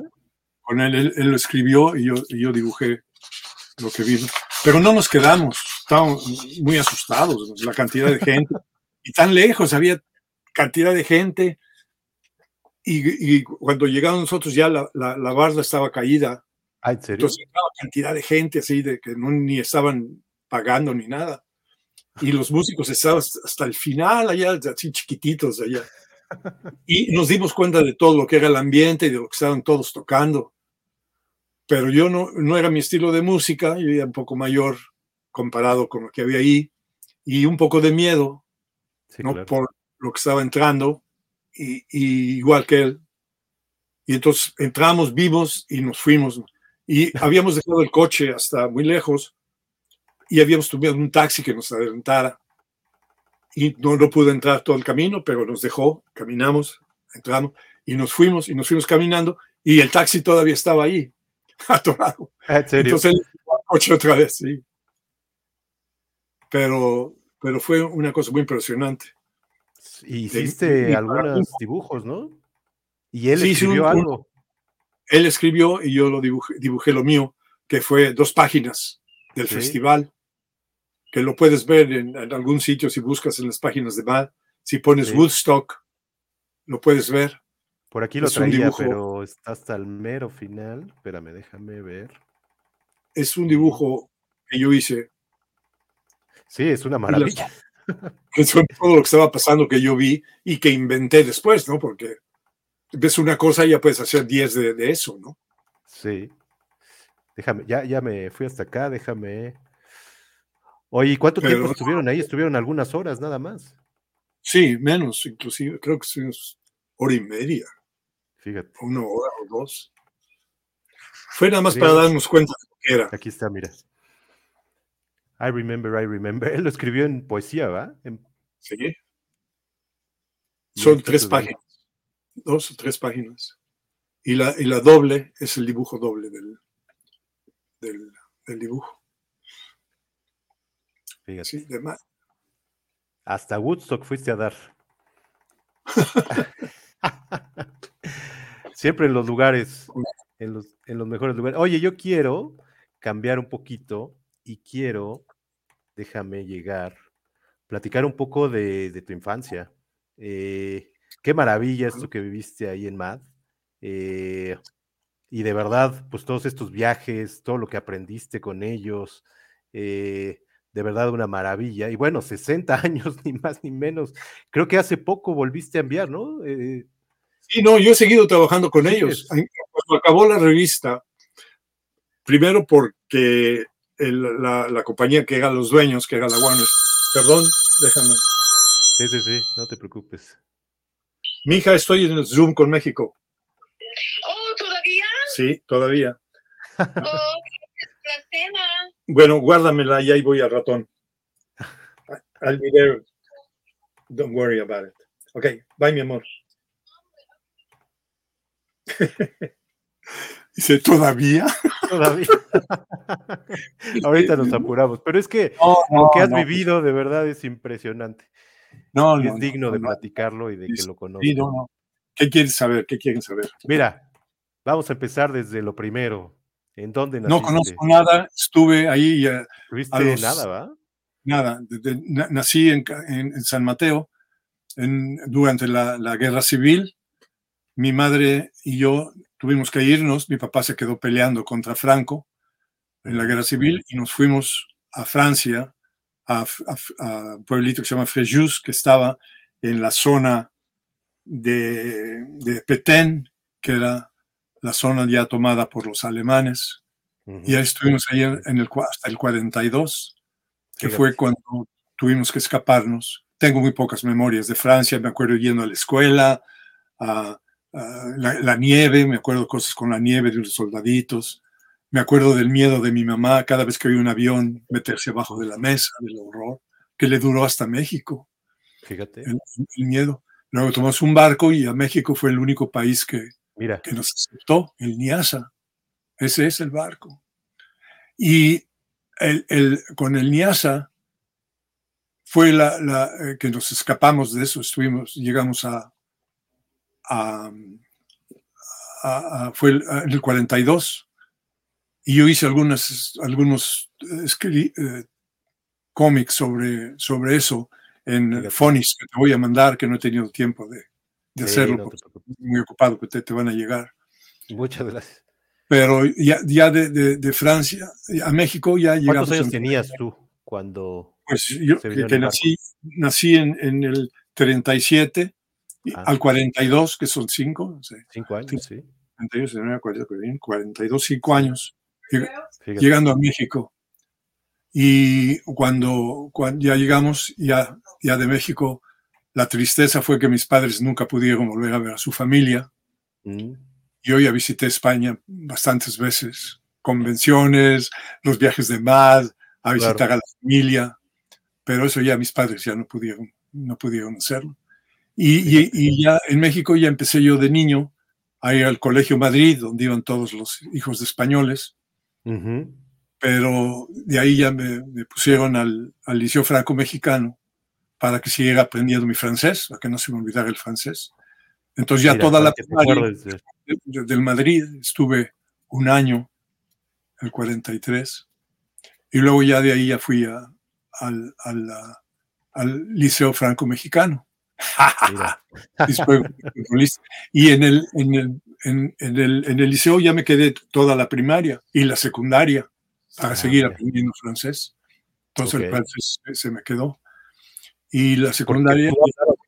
Él, él, lo escribió y yo, y yo dibujé lo que vino. Pero no nos quedamos, estábamos muy asustados, la cantidad de gente. y tan lejos, había cantidad de gente. Y, y cuando llegamos nosotros ya la, la, la barda estaba caída. Ah, ¿en serio? Entonces, estaba cantidad de gente así, de que no, ni estaban pagando ni nada. Y los músicos estaban hasta el final, allá, así chiquititos allá. Y nos dimos cuenta de todo lo que era el ambiente y de lo que estaban todos tocando. Pero yo no, no era mi estilo de música, yo era un poco mayor comparado con lo que había ahí. Y un poco de miedo, sí, ¿no? claro. Por lo que estaba entrando, y, y igual que él. Y entonces entramos vivos y nos fuimos. Y habíamos dejado el coche hasta muy lejos y habíamos tomado un taxi que nos adelantara. Y no, no pude entrar todo el camino, pero nos dejó, caminamos, entramos y nos fuimos y nos fuimos caminando y el taxi todavía estaba ahí, atorado. Ah, ¿En serio? Entonces coche otra vez, sí. Pero, pero fue una cosa muy impresionante. hiciste algunos dibujos, ¿no? Y él Sí, escribió un- algo. él escribió y yo lo dibujé, dibujé lo mío, que fue dos páginas del Sí. festival, que lo puedes ver en, en algún sitio si buscas en las páginas de MAD. Si pones Sí. Woodstock, lo puedes ver. Por aquí lo es un traía, dibujo. pero está hasta el mero final. Espérame, déjame ver. Es un dibujo que yo hice, Sí, es una maravilla. que son todo lo que estaba pasando que yo vi y que inventé después, ¿no? Porque ves una cosa y ya puedes hacer 10 de, de eso, ¿no? Sí. Déjame, ya, ya me fui hasta acá, déjame. Oye, ¿y cuánto Pero- tiempo estuvieron ahí? Estuvieron algunas horas nada más. Sí, menos, inclusive, creo que es hora y media, Fíjate, una hora o dos. Fue nada más Sí. para darnos cuenta de lo que era. aquí está, mira. I remember, I remember. Él lo escribió en poesía, ¿va? En- ¿Sí? y Son tres páginas, dos o tres páginas. Y la, y la doble es el dibujo doble del, del, del dibujo. Fíjate. Sí, de ma- Hasta Woodstock fuiste a dar. Siempre en los lugares, en los, en los mejores lugares. Oye, yo quiero cambiar un poquito y quiero, déjame llegar, platicar un poco de, de tu infancia. Eh, qué maravilla esto que viviste ahí en MAD. Eh, y de verdad, pues todos estos viajes, todo lo que aprendiste con ellos, eh, de verdad una maravilla. Y bueno, 60 años, ni más ni menos. Creo que hace poco volviste a enviar, ¿no? Eh, Sí, no, yo he seguido trabajando con Sí, ellos. es- Cuando acabó la revista, primero porque el- la, la compañía que eran los dueños, que era la Warner, perdón, déjame. sí, sí, sí, no te preocupes. Mija, estoy en el Zoom con México. Oh, ¿todavía? Sí, todavía. Oh, la cena. Bueno, guárdamela y ahí voy al ratón. I'll be there. Don't worry about it. Ok, bye, mi amor. Dice, ¿todavía? Todavía. Ahorita nos apuramos, pero es que No, lo que has no, vivido de verdad es impresionante. No, es no, digno no, de platicarlo y de que lo conozcan. no, no. ¿Qué quieren saber? ¿Qué quieren saber? Mira, vamos a empezar desde lo primero. ¿En dónde naciste? No conozco nada, estuve ahí. ¿Tuviste a los- nada, va? nada, de- de- na- nací en, Ca- en- en San Mateo en- durante la, la guerra civil. Mi madre y yo tuvimos que irnos, mi papá se quedó peleando contra Franco en la guerra civil y nos fuimos a Francia, a, a a un pueblito que se llama Fréjus, que estaba en la zona de, de Petén, que era la zona ya tomada por los alemanes. Y ahí estuvimos ahí en, el, hasta el 42, que fue cuando tuvimos que escaparnos. Tengo muy pocas memorias de Francia, me acuerdo yendo a la escuela, a, a la, la nieve, me acuerdo cosas con la nieve de los soldaditos, me acuerdo del miedo de mi mamá cada vez que había un avión meterse abajo de la mesa, del horror, que le duró hasta México, Fíjate. el, el miedo. Luego tomamos un barco y a México fue el único país que, Mira, que nos aceptó, el Niasa. Ese es el barco. Y el, el- con el Niasa fue la, la, eh, que nos escapamos de eso, estuvimos, llegamos a, a, a- a- fue el, en el 42 y yo hice algunas, algunos eh, escri- eh, cómics sobre, sobre eso en Fíjate. Fonis, que te voy a mandar, que no he tenido tiempo de, de Sí, hacerlo, no porque estoy muy ocupado, que te, te van a llegar. muchas gracias. Pero ya, ya de, de- de Francia a México ya llegamos. ¿Cuántos años en- tenías tú cuando Pues yo que, que nací, nací en, en el 37 y Ah. al 42, que son 5, no sé, cinco años, sí? 38, 39, 40, 41, 42, 5 años, Fíjate. llegando a México. Y cuando, cuando ya llegamos, ya, ya de México, la tristeza fue que mis padres nunca pudieron volver a ver a su familia. Mm, Yo ya visité España bastantes veces, convenciones, los viajes de MAD, a visitar Claro. a la familia, pero eso ya mis padres ya no pudieron, no pudieron hacerlo. Y, y- y ya en México ya empecé yo de niño a ir al Colegio Madrid, donde iban todos los hijos de españoles, pero de ahí ya me, me pusieron al, al Liceo Franco Mexicano para que siguiera aprendiendo mi francés, para que no se me olvidara el francés. Entonces ya Mira, toda la primaria del Madrid, estuve un año, el 43, y luego ya de ahí ya fui a- al, al, Liceo Franco-Mexicano. Mira. Y en el, en, el, en, en el, en el liceo ya me quedé toda la primaria y la secundaria para Ah, seguir aprendiendo francés. Entonces Ok. el francés se- me quedó. Y la secundaria,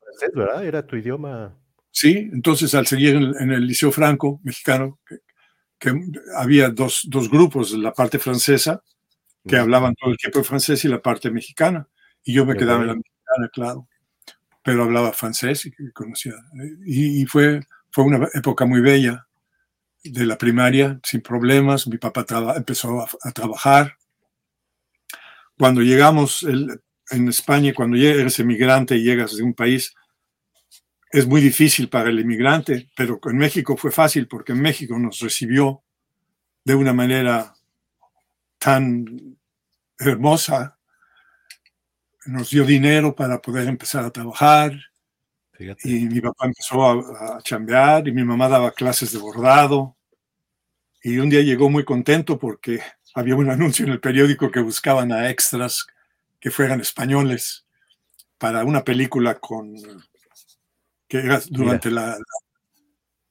francés, ¿verdad? Era tu idioma. Sí, entonces al seguir en, en el Liceo Franco mexicano, que, que había dos, dos grupos, la parte francesa, que hablaban todo el tiempo francés, y la parte mexicana. Y yo me quedaba en la mexicana, claro. Pero hablaba francés y conocía. Y, y fue, fue una época muy bella de la primaria, sin problemas. Mi papá traba- empezó a, a trabajar. Cuando llegamos el- en España, cuando eres emigrante y llegas de un país, es muy difícil para el inmigrante, pero en México fue fácil porque en México nos recibió de una manera tan hermosa, nos dio dinero para poder empezar a trabajar Fíjate. y mi papá empezó a, a chambear y mi mamá daba clases de bordado y un día llegó muy contento porque había un anuncio en el periódico que buscaban a extras que fueran españoles para una película con que era durante la, la,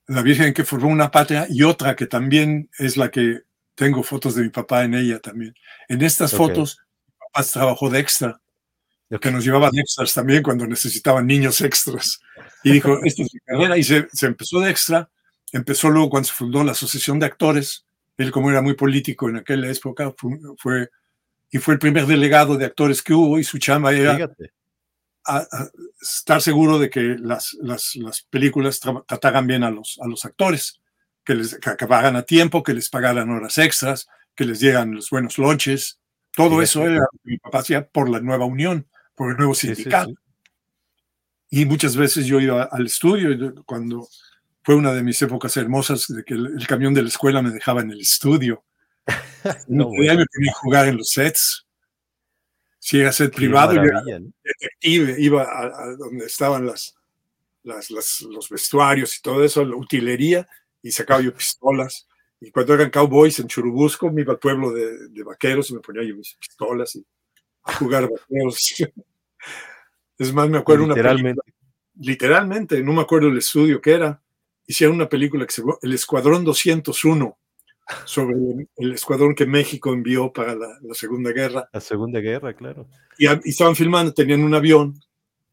la Virgen que formó una patria y otra que también es la que tengo fotos de mi papá en ella también. En estas Ok. fotos, mi papá trabajó de extra. Que nos llevaban extras también cuando necesitaban niños extras. Y dijo, esta es mi carrera, y se, se empezó de extra, empezó luego cuando se fundó la Asociación de Actores, él como era muy político en aquella época, fue, fue- y fue el primer delegado de actores que hubo, y su chamba era a- a estar seguro de que las, las, las películas tra- trataran bien a los, a los actores, que les que acabaran a tiempo, que les pagaran horas extras, que les dieran los buenos lunches. Todo Fíjate. eso era lo que mi papá hacía por la nueva unión, por el nuevo Sí, sí, sindicato. sí. Y muchas veces yo iba al estudio cuando fue una de mis épocas hermosas de que el, el camión de la escuela me dejaba en el estudio. No, Y ahí me ponía a jugar en los sets. Si era set Qué privado, yo era detective, iba a, a donde estaban las, las, las- los vestuarios y todo eso, la utilería, y sacaba yo pistolas Y cuando eran cowboys en Churubusco, me iba al pueblo de, de vaqueros y me ponía yo mis pistolas y jugar vaqueros. Es más, me acuerdo una Literalmente. película, literalmente, no me acuerdo el estudio que era, hicieron una película que se llamó El Escuadrón 201, sobre el, escuadrón que México envió para la, la Segunda Guerra. La Segunda Guerra, claro. Y, y estaban filmando, tenían un avión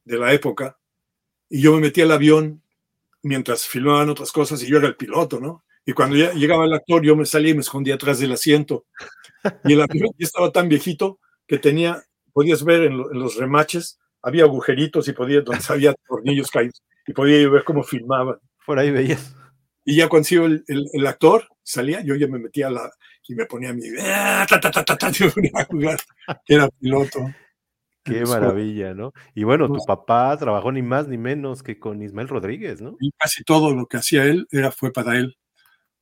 de la época, y yo me metí al avión mientras filmaban otras cosas y yo era el piloto, ¿no? Y cuando ya llegaba el actor, yo me salía y me escondía atrás del asiento. Y el avión ya estaba tan viejito que tenía, podías ver en, lo- en los remaches, había agujeritos y podía, donde había tornillos caídos, y podía ver cómo filmaban. Por ahí veías. Y ya cuando iba el, el- el actor, salía, yo ya me metía a la, y me ponía mi, ah, ta, ta, ta, a jugar, que era piloto. Qué maravilla, ¿no? Y bueno, tu Pues- papá trabajó ni más ni menos que con Ismael Rodríguez, ¿no? Y casi todo lo que hacía él era, fue para él.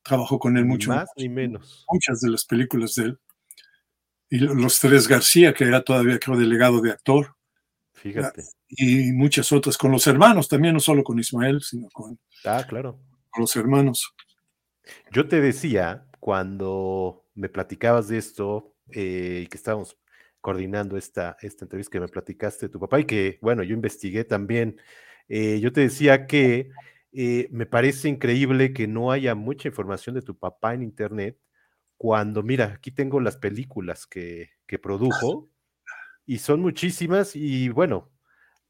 Trabajó con él Ni mucho. más ni menos. Muchas de las películas de él. Y lo- los tres García, que era todavía, creo, delegado de actor. Fíjate. Y muchas otras con los hermanos también, no solo con Ismael, sino con, Ah, claro. con los hermanos. Yo te decía, cuando me platicabas de esto eh, y que estábamos coordinando esta, esta entrevista que me platicaste de tu papá y que, bueno, yo investigué también, eh, yo te decía que eh, me parece increíble que no haya mucha información de tu papá en internet cuando, mira, aquí tengo las películas que, que produjo y son muchísimas y bueno,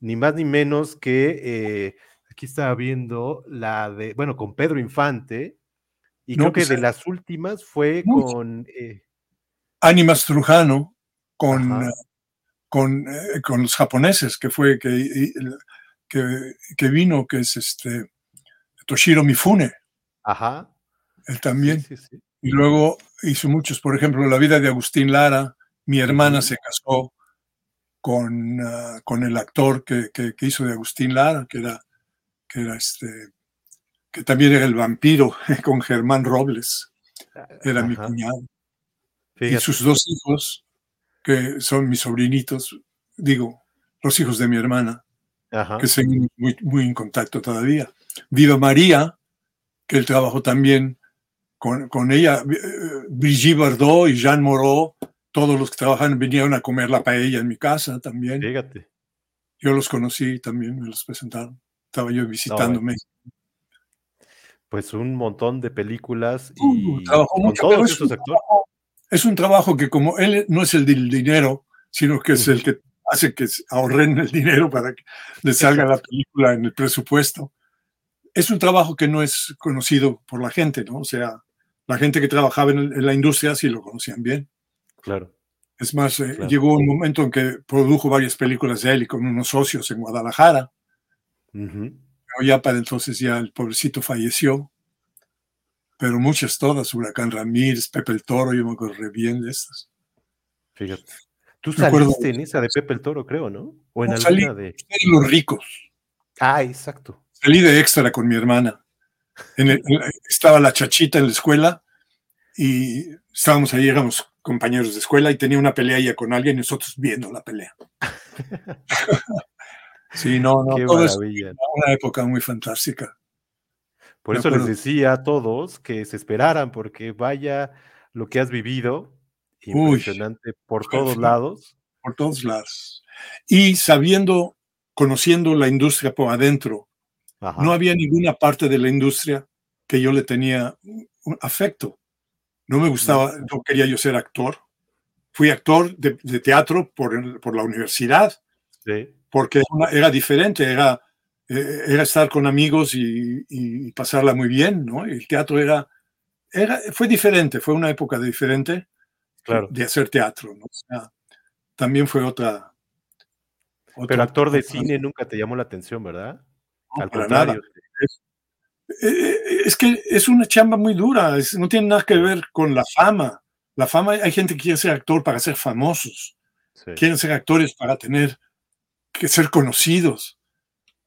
ni más ni menos que, eh, aquí estaba viendo la de, bueno, con Pedro Infante y No, creo que pues, de eh, las últimas fue muchas. con, eh, Ánimas Trujano con, eh, con, eh, con los japoneses, que fue que, que, que vino, que es este Toshiro Mifune, ajá, él sí, también. sí, sí, Y luego hizo muchos, por ejemplo, La vida de Agustín Lara. Mi hermana se casó con, ah, con el actor que, que- que hizo de Agustín Lara, que era, que era este, que también era el vampiro, con Germán Robles, era mi cuñado. Y sus dos hijos, que son mis sobrinitos, digo, los hijos de mi hermana, ajá, que seguimos muy, muy en contacto todavía. Viva María, que él trabajó también con, con ella, eh, Brigitte Bardot y Jean Moreau, todos los que trabajan vinieron a comer la paella en mi casa también. fíjate, Yo los conocí también, me los presentaron. Estaba yo visitando bueno. México. pues un montón de películas Uh, y trabajó con mucho, todos es esos actores. Es un trabajo que como él no es el del dinero, sino que es el que hace que ahorren el dinero para que les salga la película en el presupuesto. Es un trabajo que no es conocido por la gente, ¿no? O sea, la gente que trabajaba en, la industria sí lo conocían bien. Claro, Es más, eh, Claro. llegó un momento en que produjo varias películas de él y con unos socios en Guadalajara. ujú, Pero ya para entonces ya el pobrecito falleció. Pero muchas todas, Huracán Ramírez, Pepe el Toro, yo me acuerdo re bien de estas. fíjate. Tú Me acuerdo- saliste en esa de Pepe el Toro, creo, ¿no? O en No, salí. alguna de. Ustedes los ricos. Ah, exacto. Salí de extra con mi hermana. En el- estaba la chachita en la escuela y estábamos ahí, éramos compañeros de escuela y tenía una pelea ella con alguien y nosotros viendo la pelea. sí, no, no, Qué todo es maravilla. una época muy fantástica. Por Me eso les decía a todos que se esperaran, porque vaya lo que has vivido, Uy, impresionante por todos lados. por todos lados. Y sabiendo, conociendo la industria por adentro, Ajá, no había ninguna parte de la industria que yo le tenía un afecto. No me gustaba, no quería yo ser actor. Fui actor de, de teatro por, por la universidad, sí, porque era diferente, era, eh, era estar con amigos y, y pasarla muy bien, ¿no? El teatro era, era, fue diferente, fue una época diferente claro. de hacer teatro, ¿no? O sea, también fue otra. Pero otra- actor de cine nunca te llamó la atención, ¿verdad? No, Al contrario. Eh, eh, Es que es una chamba muy dura, es- no tiene nada que ver con la fama. La fama, hay gente que quiere ser actor para ser famosos, sí. quieren ser actores para tener que ser conocidos.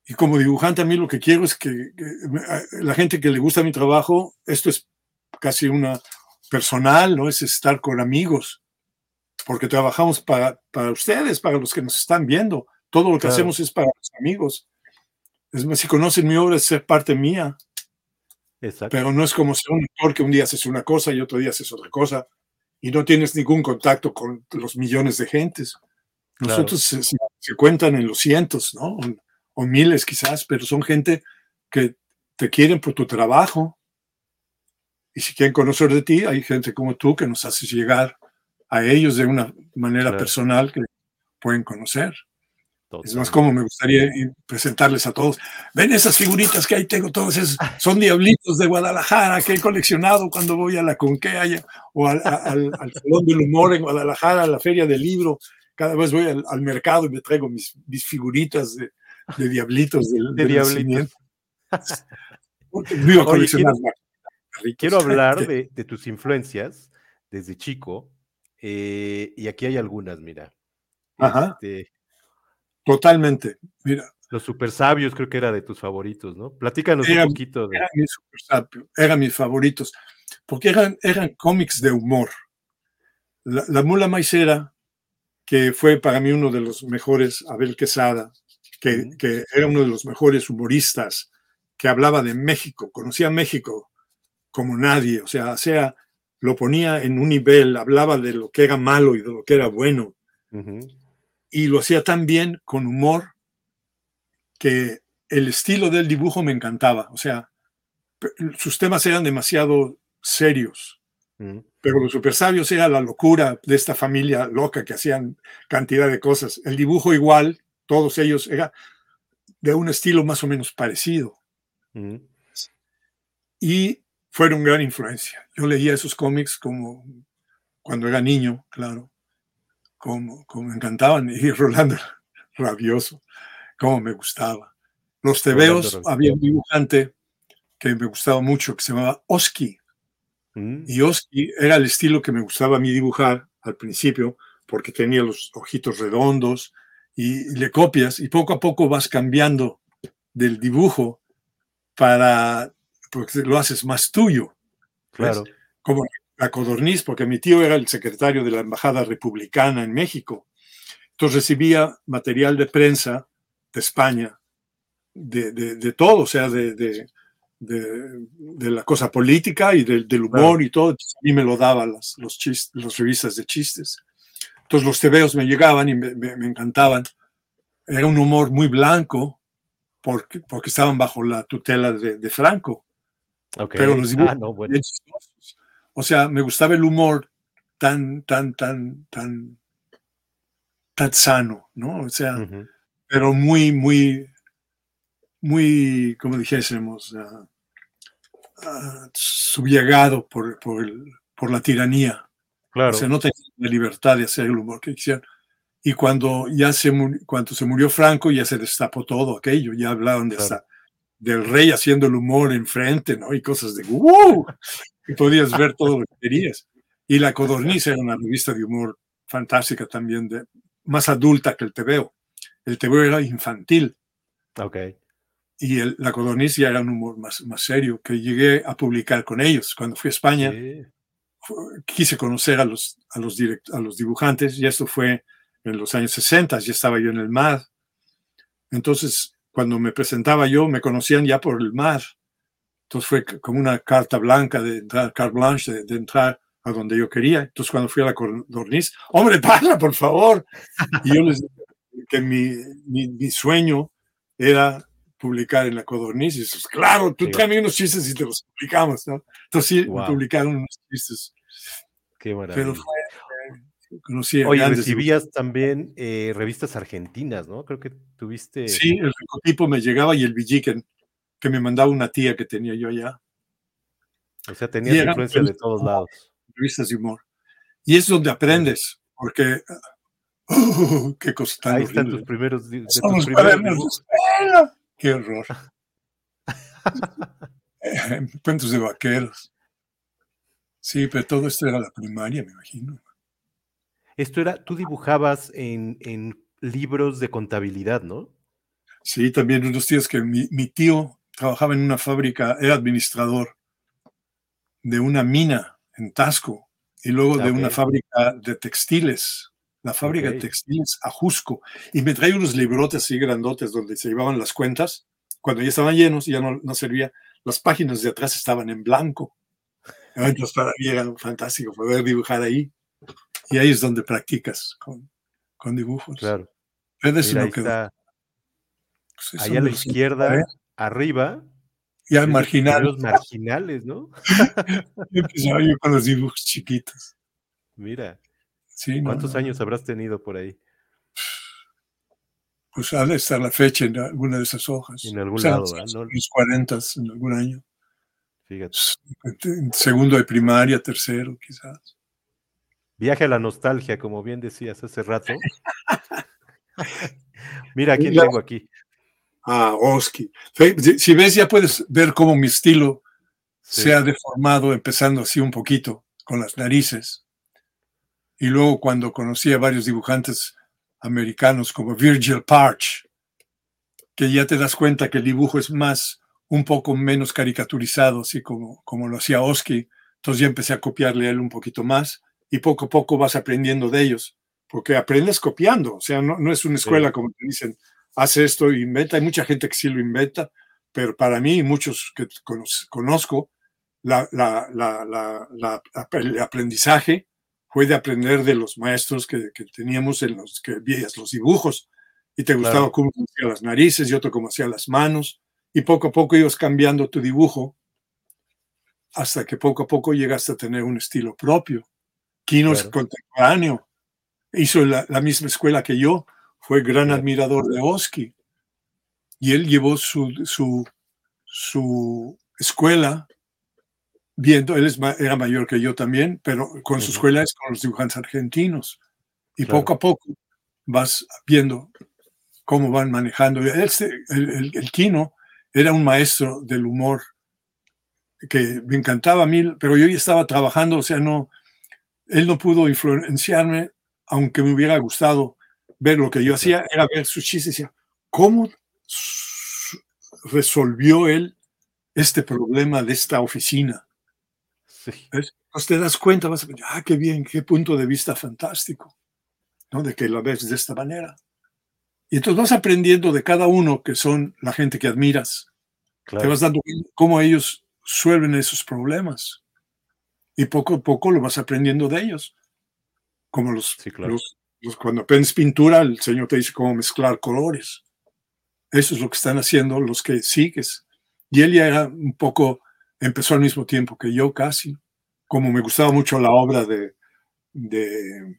Y como dibujante a mí lo que quiero es que, la gente que le gusta mi trabajo, esto es casi una personal, ¿no? Es estar con amigos, porque trabajamos para, para ustedes, para los que nos están viendo. Todo lo que Claro. hacemos es para los amigos. Es más, si conocen mi obra, es ser parte mía. Exacto. Pero no es como ser un actor que un día haces una cosa y otro día haces otra cosa y no tienes ningún contacto con los millones de gentes. Claro. Nosotros se, se- se cuentan en los cientos, ¿no? O, o miles quizás, pero son gente que te quieren por tu trabajo. Y si quieren conocer de ti, hay gente como tú que nos haces llegar a ellos de una manera Claro. personal que pueden conocer. Es más como me gustaría presentarles a todos. Ven esas figuritas que ahí tengo, todos esos son diablitos de Guadalajara que he coleccionado cuando voy a la Conquea o al, al- al Salón del Humor en Guadalajara, a la Feria del Libro. Cada vez voy al, al mercado y me traigo mis, mis figuritas de, de diablitos del, De del diablitos. Vivo a Oye. Quiero hablar de, de tus influencias desde chico. eh, y aquí hay algunas, mira. Ajá. Este, Totalmente. Mira, los super sabios creo que era de tus favoritos, ¿no? Platícanos Era- un poquito de. eran mis, super sapio- eran mis favoritos, porque eran, eran cómics de humor. La, la Mula Maicera, que fue para mí uno de los mejores, Abel Quesada, que, que era uno de los mejores humoristas, que hablaba de México, conocía México como nadie, o sea, sea, lo ponía en un nivel, hablaba de lo que era malo y de lo que era bueno. Y lo hacía tan bien, con humor, que el estilo del dibujo me encantaba. O sea, sus temas eran demasiado serios, Ujú. pero los super sabios era la locura de esta familia loca que hacían cantidad de cosas. El dibujo igual, todos ellos, era de un estilo más o menos parecido Ujú. y fueron gran influencia. Yo leía esos cómics como cuando era niño, claro, como, como me encantaban y Rolando rabioso, como me gustaba. Los tebeos, había un dibujante que me gustaba mucho que se llamaba Oski Ujú. y Oski era el estilo que me gustaba a mí dibujar al principio porque tenía los ojitos redondos y, y le copias y poco a poco vas cambiando del dibujo para porque lo haces más tuyo Claro. como la codorniz, porque mi tío era el secretario de la Embajada Republicana en México. Entonces recibía material de prensa de España, de, de- de todo, o sea, de, de- la cosa política y del- del humor Claro. y todo. A mí me lo daban las, los las revistas de chistes. Entonces los tebeos me llegaban y me, me- me encantaban. Era un humor muy blanco porque, porque estaban bajo la tutela de- de Franco pero los dibujos ah, no, bueno. O sea, me gustaba el humor tan, tan, tan, tan, tan sano, ¿no? O sea, Ujú. pero muy, muy, muy, como dijésemos, ah, ah, subyugado por, por, el- por la tiranía. Claro. O sea, no tenía la libertad de hacer el humor que quisieran. Y cuando ya se, cuando se murió Franco, ya se destapó todo aquello. Ya hablaban de Claro. hasta del rey haciendo el humor enfrente, ¿no? Y cosas de ¡wow! Y podías ver todo lo que querías. Y La Codorniz era una revista de humor fantástica también, de, más adulta que el TVO. El TVO era infantil Ok. y el- La Codorniz ya era un humor más, más serio que llegué a publicar con ellos. Cuando fui a España, Sí. quise conocer a los, a los, direct- a los dibujantes y esto fue en los años 60, ya estaba yo en el mar. Entonces, cuando me presentaba yo, me conocían ya por el mar. Entonces fue como una carta blanca de entrar, carte blanche de, de entrar a donde yo quería. Entonces cuando fui a la Codorniz, hombre, pasa, por favor. Y yo les dije que mi, mi, mi sueño era publicar en la Codorniz. Y dices, claro, tú Sí. tráeme unos chistes y te los publicamos, ¿no? Entonces sí, Wow. publicaron unos chistes. Qué maravilla. Pero fue, conocí a Oye, grandes recibías también eh, revistas argentinas, ¿no? Creo que tuviste. Sí, el ricotipo me llegaba y el Villiquen, que me mandaba una tía que tenía yo allá, O sea, tenías influencia de todos lados. revistas de humor. Y es donde aprendes, porque ¡oh, qué cosa tan Ahí están tus primeros. De tus los primeros. Qué horror. Cuentos de vaqueros. Sí, pero todo esto era la primaria, me imagino. Esto era, tú dibujabas en, en libros de contabilidad, ¿no? Sí, también unos tíos que mi, mi tío trabajaba en una fábrica, era administrador de una mina en Tasco y luego de una Ok. fábrica de textiles, la fábrica de textiles Ajusco. Y me traía unos librotes así grandotes donde se llevaban las cuentas. Cuando ya estaban llenos y ya no, no servía, las páginas de atrás estaban en blanco. Entonces para mí era fantástico poder dibujar ahí. Y ahí es donde practicas con, con dibujos. Claro. Mira, no ahí está, Pues ahí a la izquierda, ¿eh? arriba. Ya es de tus marginal. primeros marginales, ¿no? Empezaba yo con los dibujos chiquitos. Mira, Sí, ¿cuántos no, años habrás tenido por ahí? Pues ha de estar la fecha en alguna de esas hojas. En algún O sea, lado, los-. No- Los 40 en algún año. Fíjate. En segundo de primaria, tercero, quizás. Viaje a la nostalgia, como bien decías hace rato. Mira, ¿quién tengo aquí? Ah, Oski. Si si ves, ya puedes ver cómo mi estilo Sí. se ha deformado, empezando así un poquito, con las narices. Y luego cuando conocí a varios dibujantes americanos como Virgil Parch, que ya te das cuenta que el dibujo es más, un poco menos caricaturizado, así como, como lo hacía Oski. Entonces ya empecé a copiarle a él un poquito más y poco a poco vas aprendiendo de ellos, porque aprendes copiando, o sea, no, no es una escuela como te dicen, haz esto, inventa. Hay mucha gente que sí lo inventa, pero para mí, y muchos que cono- conozco, la, la- la- la- la- el aprendizaje fue de aprender de los maestros que, que teníamos en los que veías los dibujos y te gustaba Claro. cómo hacía las narices y otro cómo hacía las manos y poco a poco ibas cambiando tu dibujo hasta que poco a poco llegaste a tener un estilo propio. Es Claro. contemporáneo, hizo la, la misma escuela que yo, fue gran Sí. admirador de Oski y él llevó su, su, su escuela viendo, él es era mayor que yo también, pero con su Ujú. escuela es con los dibujantes argentinos. Y Claro. poco a poco vas viendo cómo van manejando. Este, el, el, el Kino era un maestro del humor que me encantaba a mí, pero yo ya estaba trabajando, o sea, no, él no pudo influenciarme, aunque me hubiera gustado ver lo que yo hacía, era ver sus chistes y decía, ¿cómo resolvió él este problema de esta oficina? Sí, ¿Ves? Entonces te das cuenta, vas a pensar, ah, qué bien, qué punto de vista fantástico, ¿no? De que la ves de esta manera. Y entonces vas aprendiendo de cada uno que son la gente que admiras. Te vas dando cuenta cómo ellos suelven esos problemas. Y poco a poco lo vas aprendiendo de ellos. Como los, Sí, claro. los- los- cuando aprendes pintura, el Señor te dice cómo mezclar colores. Eso es lo que están haciendo los que sigues. Y él ya era un poco, empezó al mismo tiempo que yo casi. Como me gustaba mucho la obra de, de,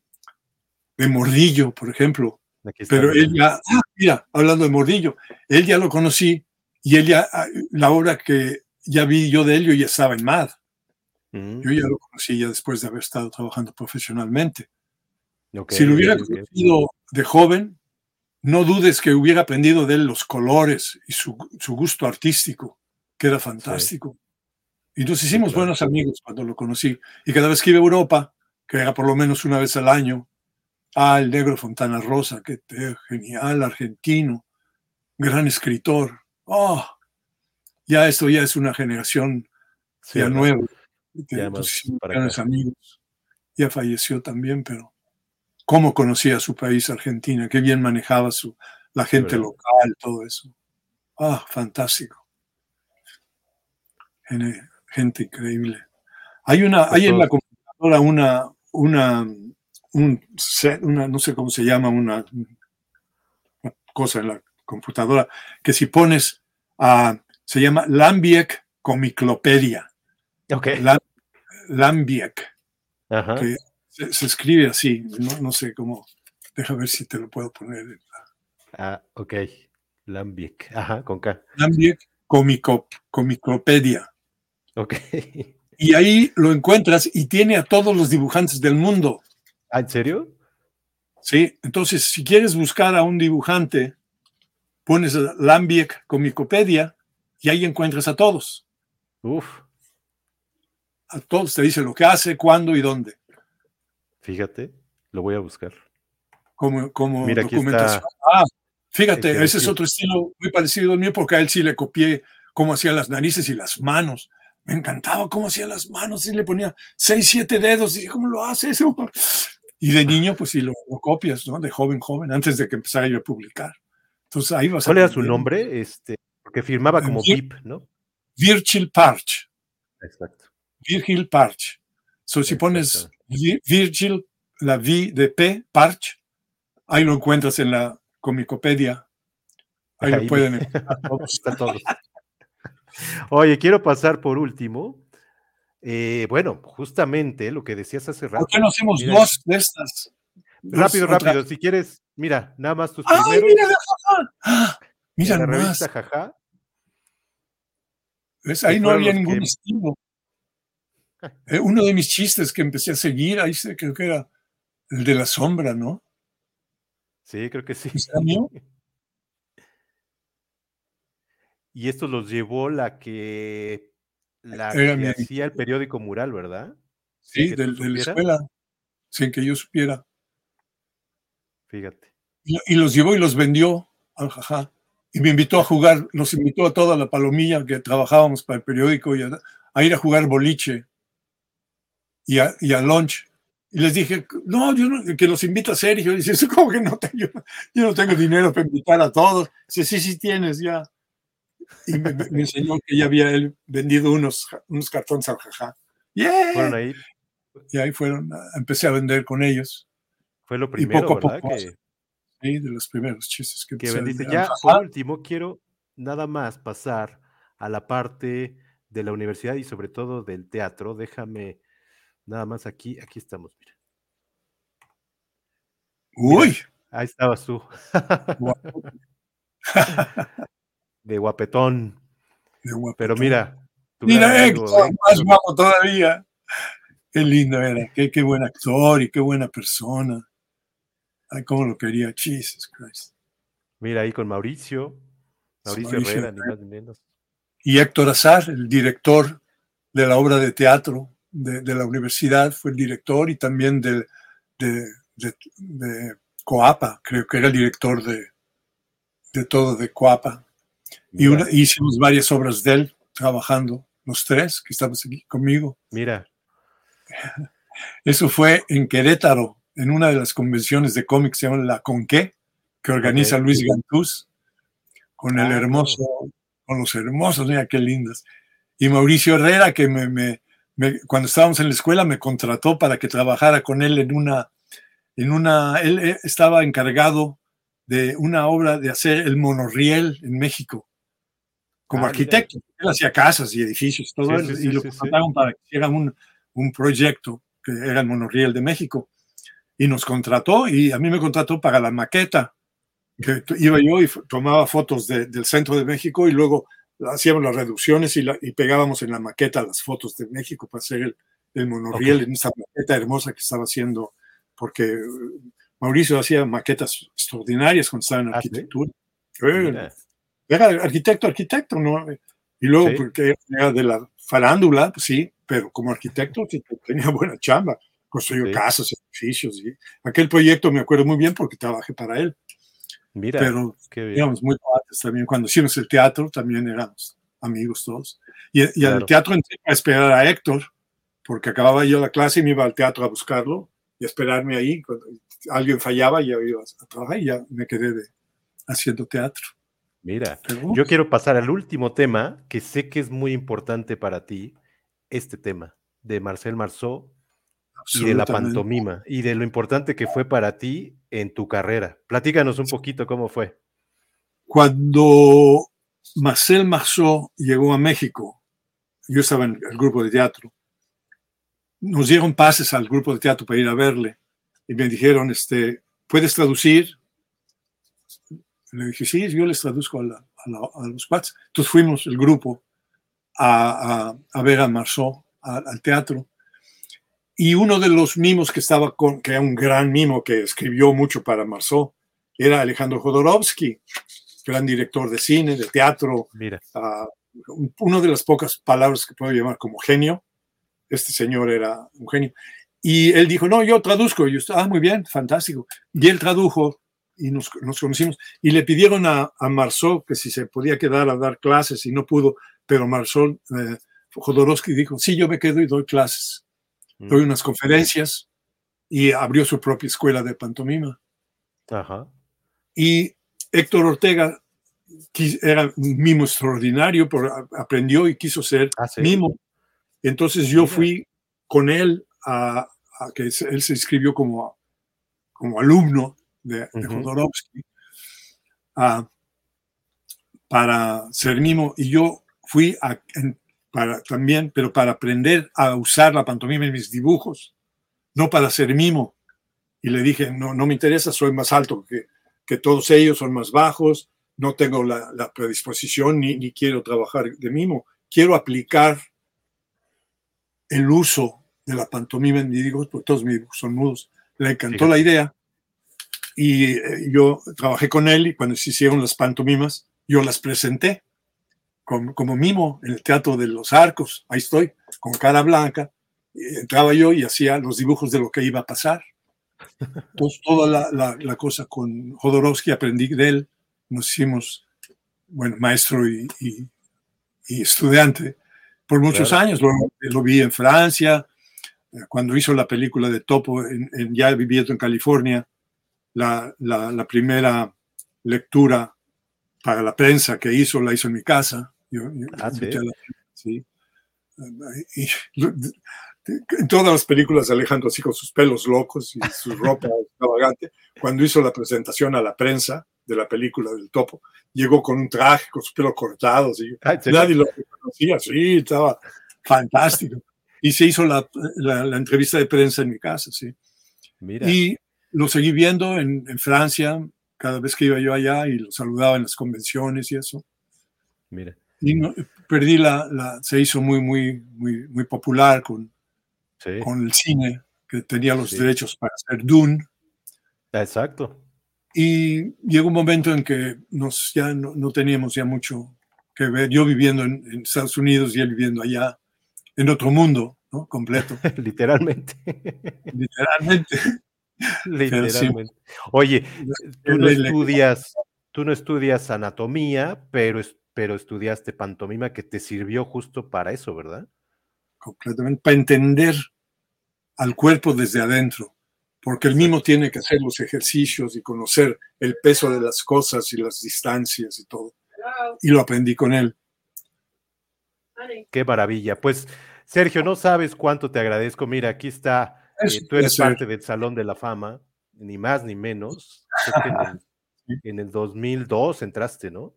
de Mordillo, por ejemplo. Pero él ya, ah, mira, hablando de Mordillo, él ya lo conocí y él ya, ah, la obra que ya vi yo de él, yo ya estaba en MAD. Yo ya lo conocí ya después de haber estado trabajando profesionalmente. ok, si lo hubiera conocido de joven, no dudes que hubiera aprendido de él los colores y su, su gusto artístico, que era fantástico. Y nos hicimos claro. buenos amigos cuando lo conocí. Y cada vez que iba a Europa, que era por lo menos una vez al año, ah, el negro Fontana Rosa, que te- genial, argentino, gran escritor. Oh, ya esto ya es una generación Sí, ya nueva. Para grandes amigos. Ya falleció también, pero cómo conocía su país, Argentina, qué bien manejaba su, la gente local, todo eso. Ah, fantástico. Gente increíble. Hay una, Pues hay en la computadora una, una, un una, no sé cómo se llama, una, una cosa en la computadora, que si pones, a se llama Lambiek Comiclopedia. Ok. Lam- Lambiek, Ajá. que se, se escribe así, no, no sé cómo, deja ver si te lo puedo poner. Ah, ok. Lambic. Ajá, con K. Lambiek Comico, Comiclopedia. Ok. Y ahí lo encuentras y tiene a todos los dibujantes del mundo. Ah, ¿en serio? ¿sí? Entonces, si quieres buscar a un dibujante, pones Lambiek Comicopedia y ahí encuentras a todos. Uf, A todos te dice lo que hace, cuándo y dónde. fíjate, lo voy a buscar. Como, como Mira, aquí documentación. está. Ah, fíjate, ese es otro estilo muy parecido al mío porque a él sí le copié cómo hacía las narices y las manos. Me encantaba cómo hacía las manos, y le ponía seis, siete dedos, y dije, ¿cómo lo hace eso? Y de niño, pues sí, lo, lo copias, ¿no? De joven, joven, antes de que empezara yo a publicar. Entonces ahí vas ¿Cuál era su nombre? Este, porque firmaba como VIP, ¿no? Virgil Parch. Exacto. Virgil Parch. So, si pones Vi- Virgil, la V de P, Parch, ahí lo encuentras en la Comicopedia. Ahí, Ahí lo pueden encontrar todos. Oye, quiero pasar por último. eh, bueno, justamente lo que decías hace rato. ¿Por qué no hacemos Mira, dos de estas? Dos Rápido, otra- rápido. Si quieres, mira, nada más tus ¡Ay, primeros. mira! jaja! ¡Ah! Mira la revista Jaja. ¿Ves? Ahí no había ningún que- estilo. Eh, uno de mis chistes que empecé a seguir, ahí creo que era el de la sombra, ¿no? Sí, creo que sí. Y estos los llevó la que la que mi- hacía el periódico Mural, ¿verdad? Sí, del- de la escuela, sin que yo supiera. Fíjate. Y, y los llevó y los vendió al jajá. Y me invitó a jugar, nos invitó a toda la palomilla que trabajábamos para el periódico y a, a ir a jugar boliche y a, y a lunch. Y les dije, no, yo no, que los invita Sergio. Y dice, "Eso ¿cómo que no tengo? Yo, yo no tengo dinero para invitar a todos. Dice, sí, sí tienes ya. Y me, me- enseñó que ya había él vendido unos, unos cartones al jajá. ¡Yeah! Fueron ahí. Y ahí fueron, a- empecé a vender con ellos. Fue lo Y primero, poco a ¿verdad? poco, Que, sí, de los primeros chistes que, que a vendiste. Ya, por último, quiero nada más pasar a la parte de la universidad y sobre todo del teatro. Déjame nada más aquí. Aquí estamos, mira. Uy, Ahí estabas tú. de guapetón. de. Pero mira. Mira, Héctor, Héctor, más guapo todavía. Qué lindo era, qué, qué buen actor y qué buena persona. Ay, cómo lo quería, Jesus Christ. Mira ahí con Mauricio. Mauricio, Mauricio Herrera, ni más ni menos. Y Héctor Azar, el director de la obra de teatro de, de la universidad, fue el director y también del- de, de- de Coapa, creo que era el director de, de todo de Coapa. Y una- hicimos varias obras de él, trabajando, los tres que estamos aquí conmigo. mira, Eso fue en Querétaro, en una de las convenciones de cómics, se llama La Conqué, que organiza. Luis Gantús, con el Ah, hermoso, con los hermosos, mira qué lindos. Y Mauricio Herrera, que me, me- me- cuando estábamos en la escuela me contrató para que trabajara con él en una, en una, él eh, estaba encargado de una obra de hacer el monorriel en México, como Ah, mira. arquitecto. Él hacía casas y edificios, todo Sí, eso, sí, y sí, lo contrataron para que hiciera un, un proyecto que era el monorriel de México. Y nos contrató, y a mí me contrató para la maqueta, que iba yo y tomaba fotos de- del centro de México y luego hacíamos las reducciones y, la- y pegábamos en la maqueta las fotos de México para hacer el, el monorriel Ok. en esa maqueta hermosa que estaba haciendo, porque eh, Mauricio hacía maquetas extraordinarias cuando estaba en Ah, arquitectura. Eh, mira. era arquitecto, arquitecto, ¿no? Y luego, Sí. porque era de la farándula, pues sí, pero como arquitecto tenía buena chamba. Construyó Sí. casas, edificios. Y aquel proyecto me acuerdo muy bien porque trabajé para él. Mira, Pero éramos muy cuates también. Cuando hicimos el teatro, también éramos amigos todos. Y, y Claro. al teatro entré a esperar a Héctor, porque acababa yo la clase y me iba al teatro a buscarlo y a esperarme ahí. Cuando alguien fallaba, ya iba a trabajar y ya me quedé de- haciendo teatro. Mira, Pero, yo quiero pasar al último tema que sé que es muy importante para ti, este tema de Marcel Marceau y de la pantomima y de lo importante que fue para ti en tu carrera. Platícanos un poquito cómo fue. Cuando Marcel Marceau llegó a México, yo estaba en el grupo de teatro, nos dieron pases al grupo de teatro para ir a verle y me dijeron, este, ¿puedes traducir? Le dije, sí, yo les traduzco a, la- a la- a los cuates. Entonces fuimos el grupo a, a- a ver a Marceau a- al teatro. Y uno de los mimos que estaba con, que era un gran mimo que escribió mucho para Marceau, era Alejandro Jodorowsky, gran director de cine, de teatro, Mira, un- una de las pocas palabras que puedo llamar como genio. Este señor era un genio. Y él dijo, no, yo traduzco. Y yo, ah, muy bien, fantástico. Y él tradujo y nos, nos conocimos. Y le pidieron a, a Marceau que si se podía quedar a dar clases y no pudo, pero Marceau, eh, Jodorowsky dijo, sí, yo me quedo y doy clases. Mm, Doy unas conferencias y abrió su propia escuela de pantomima. ajá, Y Héctor Ortega era un mimo extraordinario, pero aprendió y quiso ser ¿Ah, sí? mimo. Entonces yo fui con él a, a que él se inscribió como, como alumno de, de. Jodorowsky a- para ser mimo y yo fui a, en- para, también, pero para aprender a usar la pantomima en mis dibujos, no para ser mimo. Y le dije, no, no me interesa, soy más alto que, que todos ellos, son más bajos, no tengo la, la predisposición ni, ni quiero trabajar de mimo. Quiero aplicar el uso de la pantomima en mis dibujos, porque todos mis dibujos son mudos. Le encantó la idea y eh, yo trabajé con él y cuando se hicieron las pantomimas, yo las presenté como, como mimo en el Teatro de los Arcos. Ahí estoy, con cara blanca. Entraba yo y hacía los dibujos de lo que iba a pasar. Entonces, toda la, la- la cosa con Jodorowsky aprendí de él. Nos hicimos, bueno, maestro y, y- y estudiante por muchos Claro. años. Lo, lo vi en Francia, cuando hizo la película de Topo, en, en- ya viviendo en California, la- la primera lectura para la prensa que hizo, la hizo en mi casa. Yo, yo Ah, ¿sí? la- sí. Y en todas las películas de Alejandro así con sus pelos locos y su ropa extravagante, cuando hizo la presentación a la prensa de la película del topo, llegó con un traje, con su pelo cortado, así. Ah, nadie lo conocía, sí, estaba fantástico. Y se hizo la, la- la entrevista de prensa en mi casa, sí. Mira. Y lo seguí viendo en, en Francia, cada vez que iba yo allá y lo saludaba en las convenciones y eso. Mira. Y no- perdí la, la- se hizo muy, muy, muy, muy popular con, Sí. con el cine, que tenía los Sí. derechos para hacer Dune. Exacto. Y llegó un momento en que nos, ya no, no teníamos ya mucho que ver. Yo viviendo en, en Estados Unidos y él viviendo allá, en otro mundo, ¿no? Completo, Literalmente. literalmente. Literalmente. Oye, tú no estudias, tú no estudias anatomía, pero, pero estudiaste pantomima que te sirvió justo para eso, ¿verdad? completamente, para entender al cuerpo desde adentro, porque el mismo tiene que hacer los ejercicios y conocer el peso de las cosas y las distancias y todo. Y lo aprendí con él. Qué maravilla. Pues, Sergio, no sabes cuánto te agradezco. Mira, aquí está, Es eh, tú eres parte del Salón de la Fama, ni más ni menos. Creo que en, el, en el 2002 entraste, ¿no?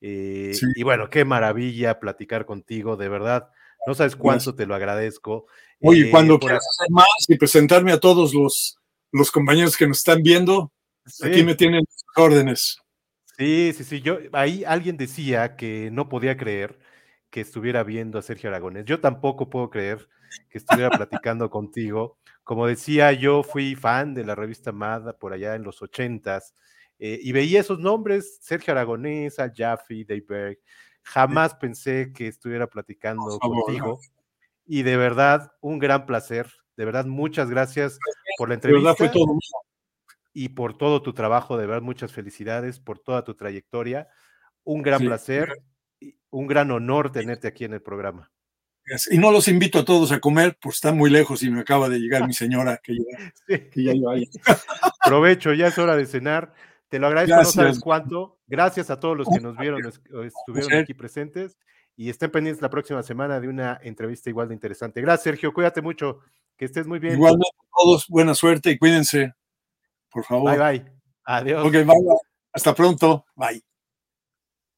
Eh, Sí. Y bueno, qué maravilla platicar contigo, de verdad. No sabes cuánto te lo agradezco. Oye, Eh, cuando quieras hacer más y presentarme a todos los, los compañeros que nos están viendo, Sí. aquí me tienen órdenes. Sí, sí, sí. Yo, ahí alguien decía que no podía creer que estuviera viendo a Sergio Aragonés. Yo tampoco puedo creer que estuviera platicando contigo. Como decía, yo fui fan de la revista Mad por allá en los ochentas eh, y veía esos nombres, Sergio Aragonés, Al Jaffe, Dave Berg. Jamás pensé que estuviera platicando contigo. Y de verdad, un gran placer. De verdad, muchas gracias por la De verdad entrevista fue todo. y por todo tu trabajo, de verdad, muchas felicidades por toda tu trayectoria. Un gran Sí. placer, un gran honor tenerte aquí en el programa. Y no los invito a todos a comer, pues están muy lejos y me acaba de llegar mi señora que ya, que ya iba ahí. Provecho, ya es hora de cenar. Te lo agradezco, no sabes cuánto. Gracias a todos los que nos vieron, estuvieron aquí presentes y estén pendientes la próxima semana de una entrevista igual de interesante. Gracias, Sergio. Cuídate mucho. Que estés muy bien. Igualmente a todos, buena suerte y cuídense, por favor. Bye, bye. Adiós. Ok, bye. Hasta pronto. Bye.